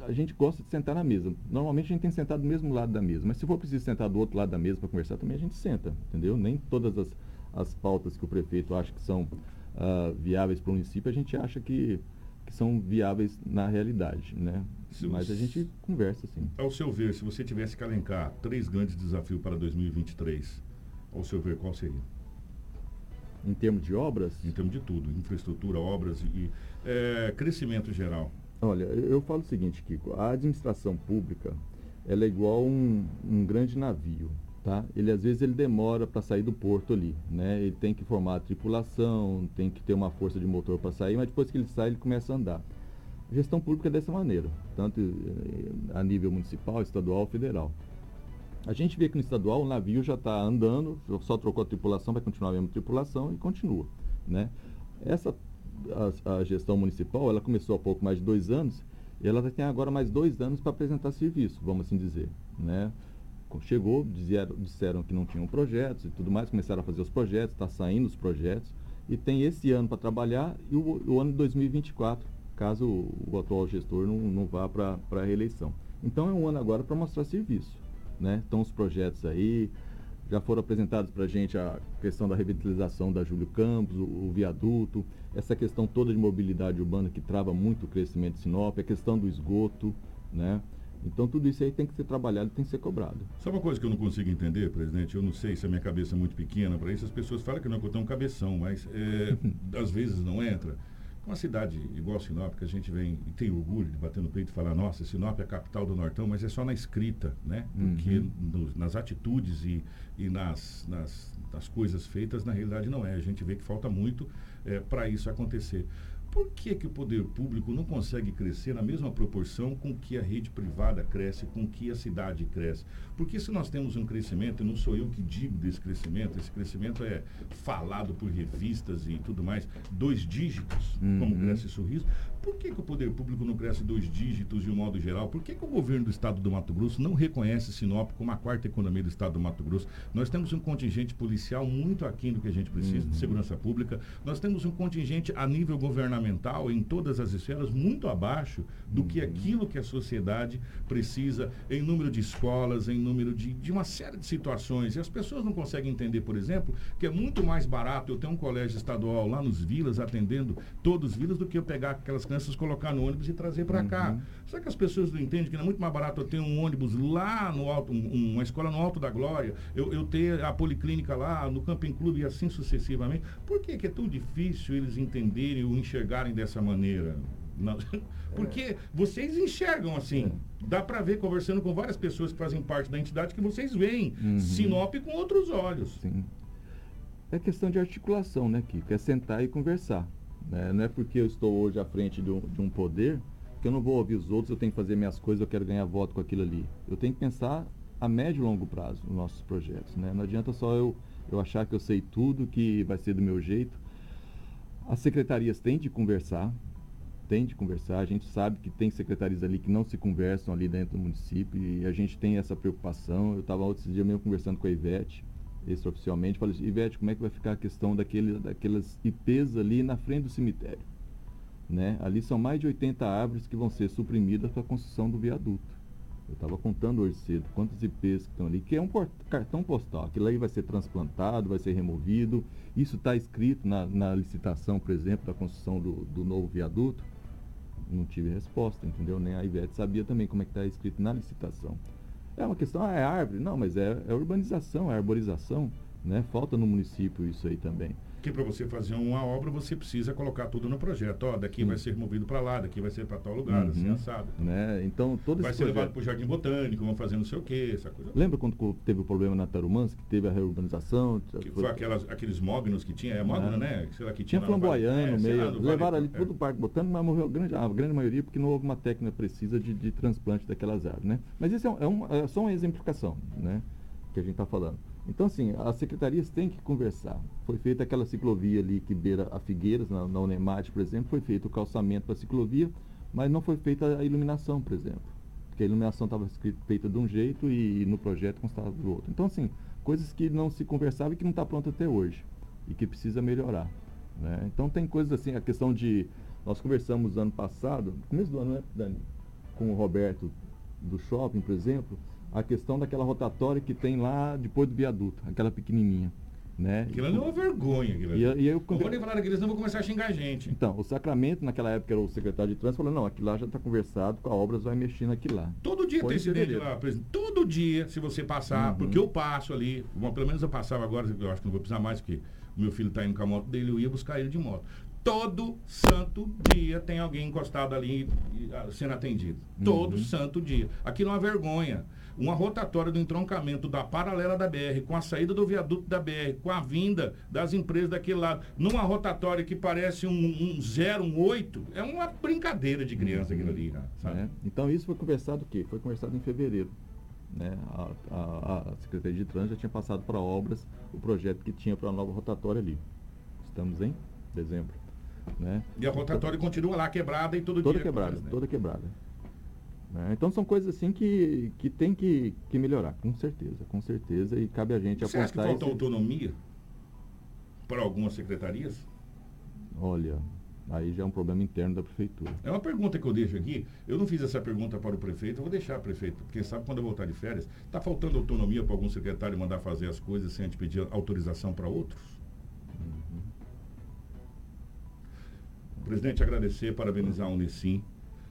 a gente gosta de sentar na mesa. Normalmente a gente tem sentado do mesmo lado da mesa, mas se for preciso sentar do outro lado da mesa para conversar também, a gente senta, entendeu? Nem todas as, as pautas que o prefeito acha que são uh, viáveis para o município, a gente acha que, que são viáveis na realidade, né? Se mas a gente conversa, sim. Ao seu ver, se você tivesse que alencar três grandes desafios para 2023, ao seu ver, qual seria? Em termos de obras? Em termos de tudo, infraestrutura, obras e é, crescimento geral. Olha, eu falo o seguinte, Kiko, a administração pública, ela é igual um, um grande navio, tá? Ele às vezes ele demora para sair do porto ali, né? Ele tem que formar a tripulação, tem que ter uma força de motor para sair, mas depois que ele sai, ele começa a andar. A gestão pública é dessa maneira, tanto eh, a nível municipal, estadual, federal. A gente vê que no estadual o navio já está andando, só trocou a tripulação, vai continuar a mesma tripulação e continua. Né? Essa a, a gestão municipal, ela começou há pouco mais de dois anos, e ela tem agora mais dois anos para apresentar serviço, vamos assim dizer. Né? Chegou, disseram, disseram que não tinham projetos e tudo mais, começaram a fazer os projetos, está saindo os projetos, e tem esse ano para trabalhar e o, o, ano de 2024, caso o, o atual gestor não, não vá para a reeleição. Então é um ano agora para mostrar serviço né? Estão os projetos aí, já foram apresentados para a gente a questão da revitalização da Júlio Campos, o, o, viaduto, essa questão toda de mobilidade urbana que trava muito o crescimento de Sinop, a questão do esgoto, né? Então tudo isso aí tem que ser trabalhado, tem que ser cobrado. Só uma coisa que eu não consigo entender, presidente, eu não sei se a minha cabeça é muito pequena para isso, as pessoas falam que não é que eu tenho um cabeção, mas é, às vezes não entra. Uma cidade igual Sinop, que a gente vem e tem orgulho de bater no peito e falar, nossa, Sinop é a capital do Nortão, mas é só na escrita, né? Porque uhum. no, nas atitudes e, e nas, nas, nas, coisas feitas, na realidade não é. A gente vê que falta muito é, para isso acontecer. Por que, que o poder público não consegue crescer na mesma proporção com que a rede privada cresce, com que a cidade cresce? Porque se nós temos um crescimento, e não sou eu que digo desse crescimento, esse crescimento é falado por revistas e tudo mais, dois dígitos, uhum. como cresce sorriso, por que, que o poder público não cresce dois dígitos de um modo geral? Por que, que o governo do estado do Mato Grosso não reconhece Sinop como a quarta economia do estado do Mato Grosso? Nós temos um contingente policial muito aquém do que a gente precisa uhum. de segurança pública. Nós temos um contingente a nível governamental, em todas as esferas, muito abaixo do uhum. que aquilo que a sociedade precisa em número de escolas, em número de, de uma série de situações. E as pessoas não conseguem entender, por exemplo, que é muito mais barato eu ter um colégio estadual lá nos vilas, atendendo todos os vilas, do que eu pegar aquelas crianças, colocar no ônibus e trazer para uhum. cá. Será que as pessoas não entendem que não é muito mais barato eu ter um ônibus lá no alto, um, uma escola no Alto da Glória, eu, eu ter a policlínica lá, no Camping Clube e assim sucessivamente? Por que, que é tão difícil eles entenderem ou enxergarem dessa maneira? Não, porque vocês enxergam assim. Dá para ver conversando com várias pessoas que fazem parte da entidade que vocês veem uhum. Sinop com outros olhos. Sim. É questão de articulação, né, Kiko? É sentar e conversar. Né? Não é porque eu estou hoje à frente de um, de um poder Porque eu não vou ouvir os outros, eu tenho que fazer minhas coisas, eu quero ganhar voto com aquilo ali. Eu tenho que pensar a médio e longo prazo nos nossos projetos. Né? Não adianta só eu, eu achar que eu sei tudo, que vai ser do meu jeito. As secretarias têm de conversar, têm de conversar. A gente sabe que tem secretarias ali que não se conversam ali dentro do município e a gente tem essa preocupação. Eu estava outro dia mesmo conversando com a Ivete, extraoficialmente, falei assim, Ivete, como é que vai ficar a questão daquele, daquelas IPs ali na frente do cemitério? Né? Ali são mais de 80 árvores que vão ser suprimidas para a construção do viaduto. Eu estava contando hoje cedo quantas IPs que estão ali, que é um cartão postal. Aquilo aí vai ser transplantado, vai ser removido. Isso está escrito na, na, licitação, por exemplo, da construção do, do, novo viaduto. Não tive resposta, entendeu? Nem a Ivete sabia também como é que está escrito na licitação. É uma questão, ah, é árvore? Não, mas é, é urbanização, é arborização. Né? Falta no município isso aí também que para você fazer uma obra você precisa colocar tudo no projeto. Ó, daqui vai ser removido para lá, daqui vai ser para tal lugar, assim, uhum. assim, assado. Né? Então, todo vai ser projeto... levado para o Jardim Botânico, vão fazer não sei o quê, essa coisa. Lembra quando teve o problema na Tarumãs, que teve a reurbanização? Que foi aquelas, aqueles mognos que tinha, é mogno, é. né? Sei lá, que tinha, tinha flamboyano no meio. Lá, Levaram ali é. todo o Parque Botânico, mas morreu a grande, a grande maioria porque não houve uma técnica precisa de, de transplante daquelas árvores, né? Mas isso é, é, um, é só uma exemplificação, né? Que a gente está falando. Então, assim, as secretarias têm que conversar. Foi feita aquela ciclovia ali que beira a Figueiras, na, na Unemate, por exemplo, foi feito o calçamento para a ciclovia, mas não foi feita a iluminação, por exemplo. Porque a iluminação estava feita de um jeito e, e no projeto constava do outro. Então, assim, coisas que não se conversavam e que não está pronto até hoje e que precisa melhorar. Né? Então, tem coisas assim, a questão de. Nós conversamos ano passado, começo do ano, né, Dani? Com o Roberto do shopping, por exemplo, a questão daquela rotatória que tem lá depois do viaduto, aquela pequenininha. Né? Aquilo ali é uma vergonha. Aquilo e, e eu, vou nem falar daqueles, não vou começar a xingar a gente. Então, o Sacramento, naquela época, era o secretário de trânsito, falou, não, aquilo lá já está conversado, com a obra vai mexer naquilo lá. Todo dia tem incidente lá, presidente. Todo dia, se você passar, uhum. porque eu passo ali, pelo menos eu passava agora, eu acho que não vou precisar mais, porque o meu filho está indo com a moto dele, eu ia buscar ele de moto. Todo santo dia tem alguém encostado ali sendo atendido. Todo uhum. santo dia. Aqui não há vergonha uma rotatória do entroncamento da paralela da BR, com a saída do viaduto da BR, com a vinda das empresas daquele lado, numa rotatória que parece um, um zero, um oito, é uma brincadeira de criança aquilo ali, né? É. Então isso foi conversado o quê? Foi conversado em fevereiro. Né? A, a, a Secretaria de Trânsito já tinha passado para obras o projeto que tinha para a nova rotatória ali. Estamos em dezembro. Né? E a rotatória continua lá quebrada e todo toda dia. Quebrada, faz, né? Toda quebrada. Né? Então são coisas assim que, que tem que, que melhorar, com certeza, com certeza, e cabe a gente Você acha que falta esse... autonomia para algumas secretarias? Olha, aí já é um problema interno da prefeitura. É uma pergunta que eu deixo aqui. Eu não fiz essa pergunta para o prefeito, eu vou deixar o prefeito. Quem sabe quando eu voltar de férias, está faltando autonomia para algum secretário mandar fazer as coisas sem a gente pedir autorização para outros? Uhum. Presidente, agradecer, parabenizar a Unicim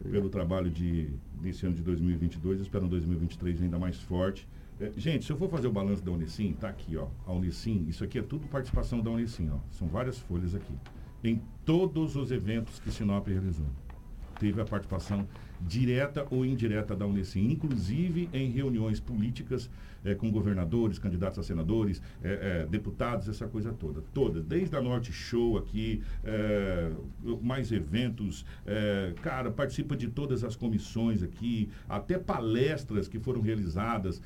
pelo trabalho de, desse ano de 2022. Espero um 2023 ainda mais forte. É, gente, se eu for fazer o balanço da Unicim, tá aqui, ó. A Unicim, isso aqui é tudo participação da Unicim, ó. São várias folhas aqui. Em todos os eventos que Sinop realizou. Teve a participação direta ou indireta da Unicim, inclusive em reuniões políticas é, com governadores, candidatos a senadores, é, é, deputados, essa coisa toda. Todas, desde a Norte Show aqui, mais eventos, cara, participa de todas as comissões aqui, até palestras que foram realizadas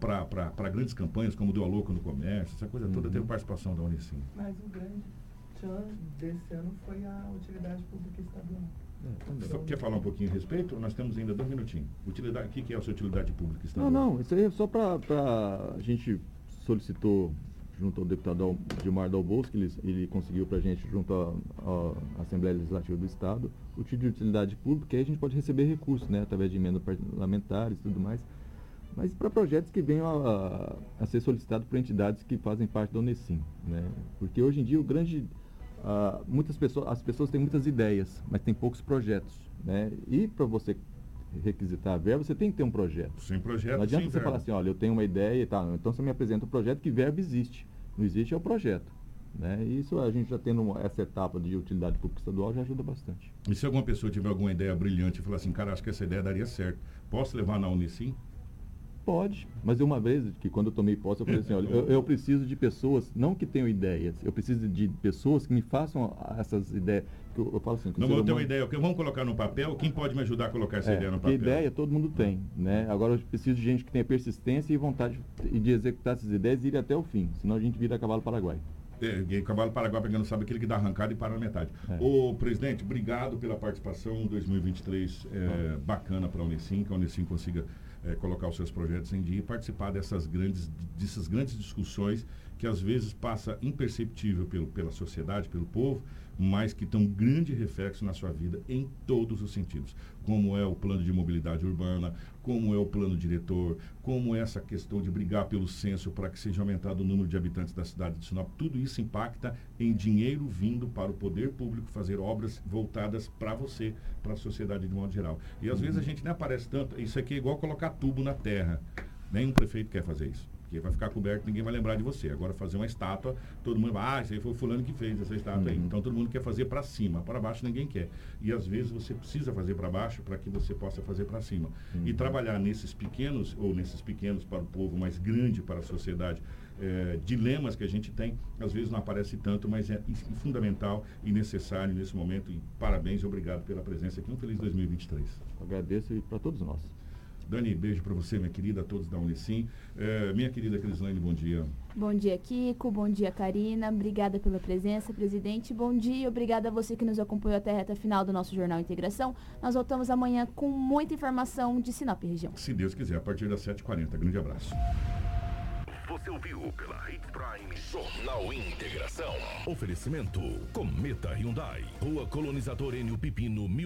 para grandes campanhas, como Deu a Louco no Comércio, essa coisa toda uhum. teve participação da Unicim. Mas o grande tchan desse ano foi a utilidade pública estadual. É, Quer falar um pouquinho a respeito? Nós temos ainda dois minutinhos. Utilidade, o que, que é a sua utilidade pública estadual? Não, não, isso aí é só para. A gente solicitou junto ao deputado Gilmar Dalbos, que ele, ele conseguiu para a gente, junto à Assembleia Legislativa do Estado, o título de utilidade pública, que aí a gente pode receber recursos, né, através de emendas parlamentares e tudo mais, mas para projetos que venham a, a, a ser solicitados por entidades que fazem parte da Unesim, né, porque hoje em dia o grande Uh, muitas pessoas, as pessoas têm muitas ideias, mas tem poucos projetos, né? E para você requisitar verba, você tem que ter um projeto. Sem projeto, Não adianta você verba. falar assim, olha, eu tenho uma ideia e tal. Então você me apresenta um projeto que verba existe. Não existe é o projeto. Né? E isso a gente já tendo essa etapa de utilidade pública estadual já ajuda bastante. E se alguma pessoa tiver alguma ideia brilhante e falar assim, cara, acho que essa ideia daria certo, posso levar na Unicim? Pode, mas uma vez que quando eu tomei posse, eu falei assim, olha, eu, eu preciso de pessoas, não que tenham ideias, eu preciso de pessoas que me façam essas ideias. Que eu, eu falo assim, Não vou ter uma ideia, o que vamos colocar no papel, quem pode me ajudar a colocar essa É, ideia no papel? ideia todo mundo tem, né? Agora eu preciso de gente que tenha persistência e vontade de de executar essas ideias e ir até o fim, senão a gente vira cavalo paraguai. É, cavalo paraguai, pra quem não sabe, aquele que dá arrancada e para na metade. É. Ô, presidente, obrigado pela participação. 2023 é bacana para a Unicim, que a Unicim consiga é, colocar os seus projetos em dia e participar dessas grandes, dessas grandes discussões que às vezes passa imperceptível pelo, pela sociedade, pelo povo, mas que tem um grande reflexo na sua vida em todos os sentidos. Como é o plano de mobilidade urbana, como é o plano diretor, como é essa questão de brigar pelo censo para que seja aumentado o número de habitantes da cidade de Sinop. Tudo isso impacta em dinheiro vindo para o poder público fazer obras voltadas para você, para a sociedade de modo geral. E às vezes a gente nem aparece tanto. Isso aqui é igual colocar tubo na terra. Nenhum prefeito quer fazer isso. Porque vai ficar coberto, ninguém vai lembrar de você. Agora, fazer uma estátua, todo mundo vai, ah, isso aí foi o fulano que fez essa estátua aí. Então, todo mundo quer fazer para cima, para baixo ninguém quer. E às vezes você precisa fazer para baixo para que você possa fazer para cima. E trabalhar nesses pequenos, ou nesses pequenos para o povo, mas grande para a sociedade, eh, dilemas que a gente tem, às vezes não aparece tanto, mas é fundamental e necessário nesse momento. E parabéns e obrigado pela presença aqui. Um feliz 2023. Agradeço e para todos nós. Dani, beijo para você, minha querida, a todos da Unicim. Eh, minha querida Crislane, bom dia. Bom dia, Kiko. Bom dia, Karina. Obrigada pela presença, presidente. Bom dia. Obrigada a você que nos acompanhou até a reta final do nosso Jornal Integração. Nós voltamos amanhã com muita informação de Sinop região. Se Deus quiser, a partir das 7h40. Grande abraço. Você ouviu pela Hits Prime Jornal Integração. Oferecimento Cometa Hyundai. Rua Colonizador Enio Pipino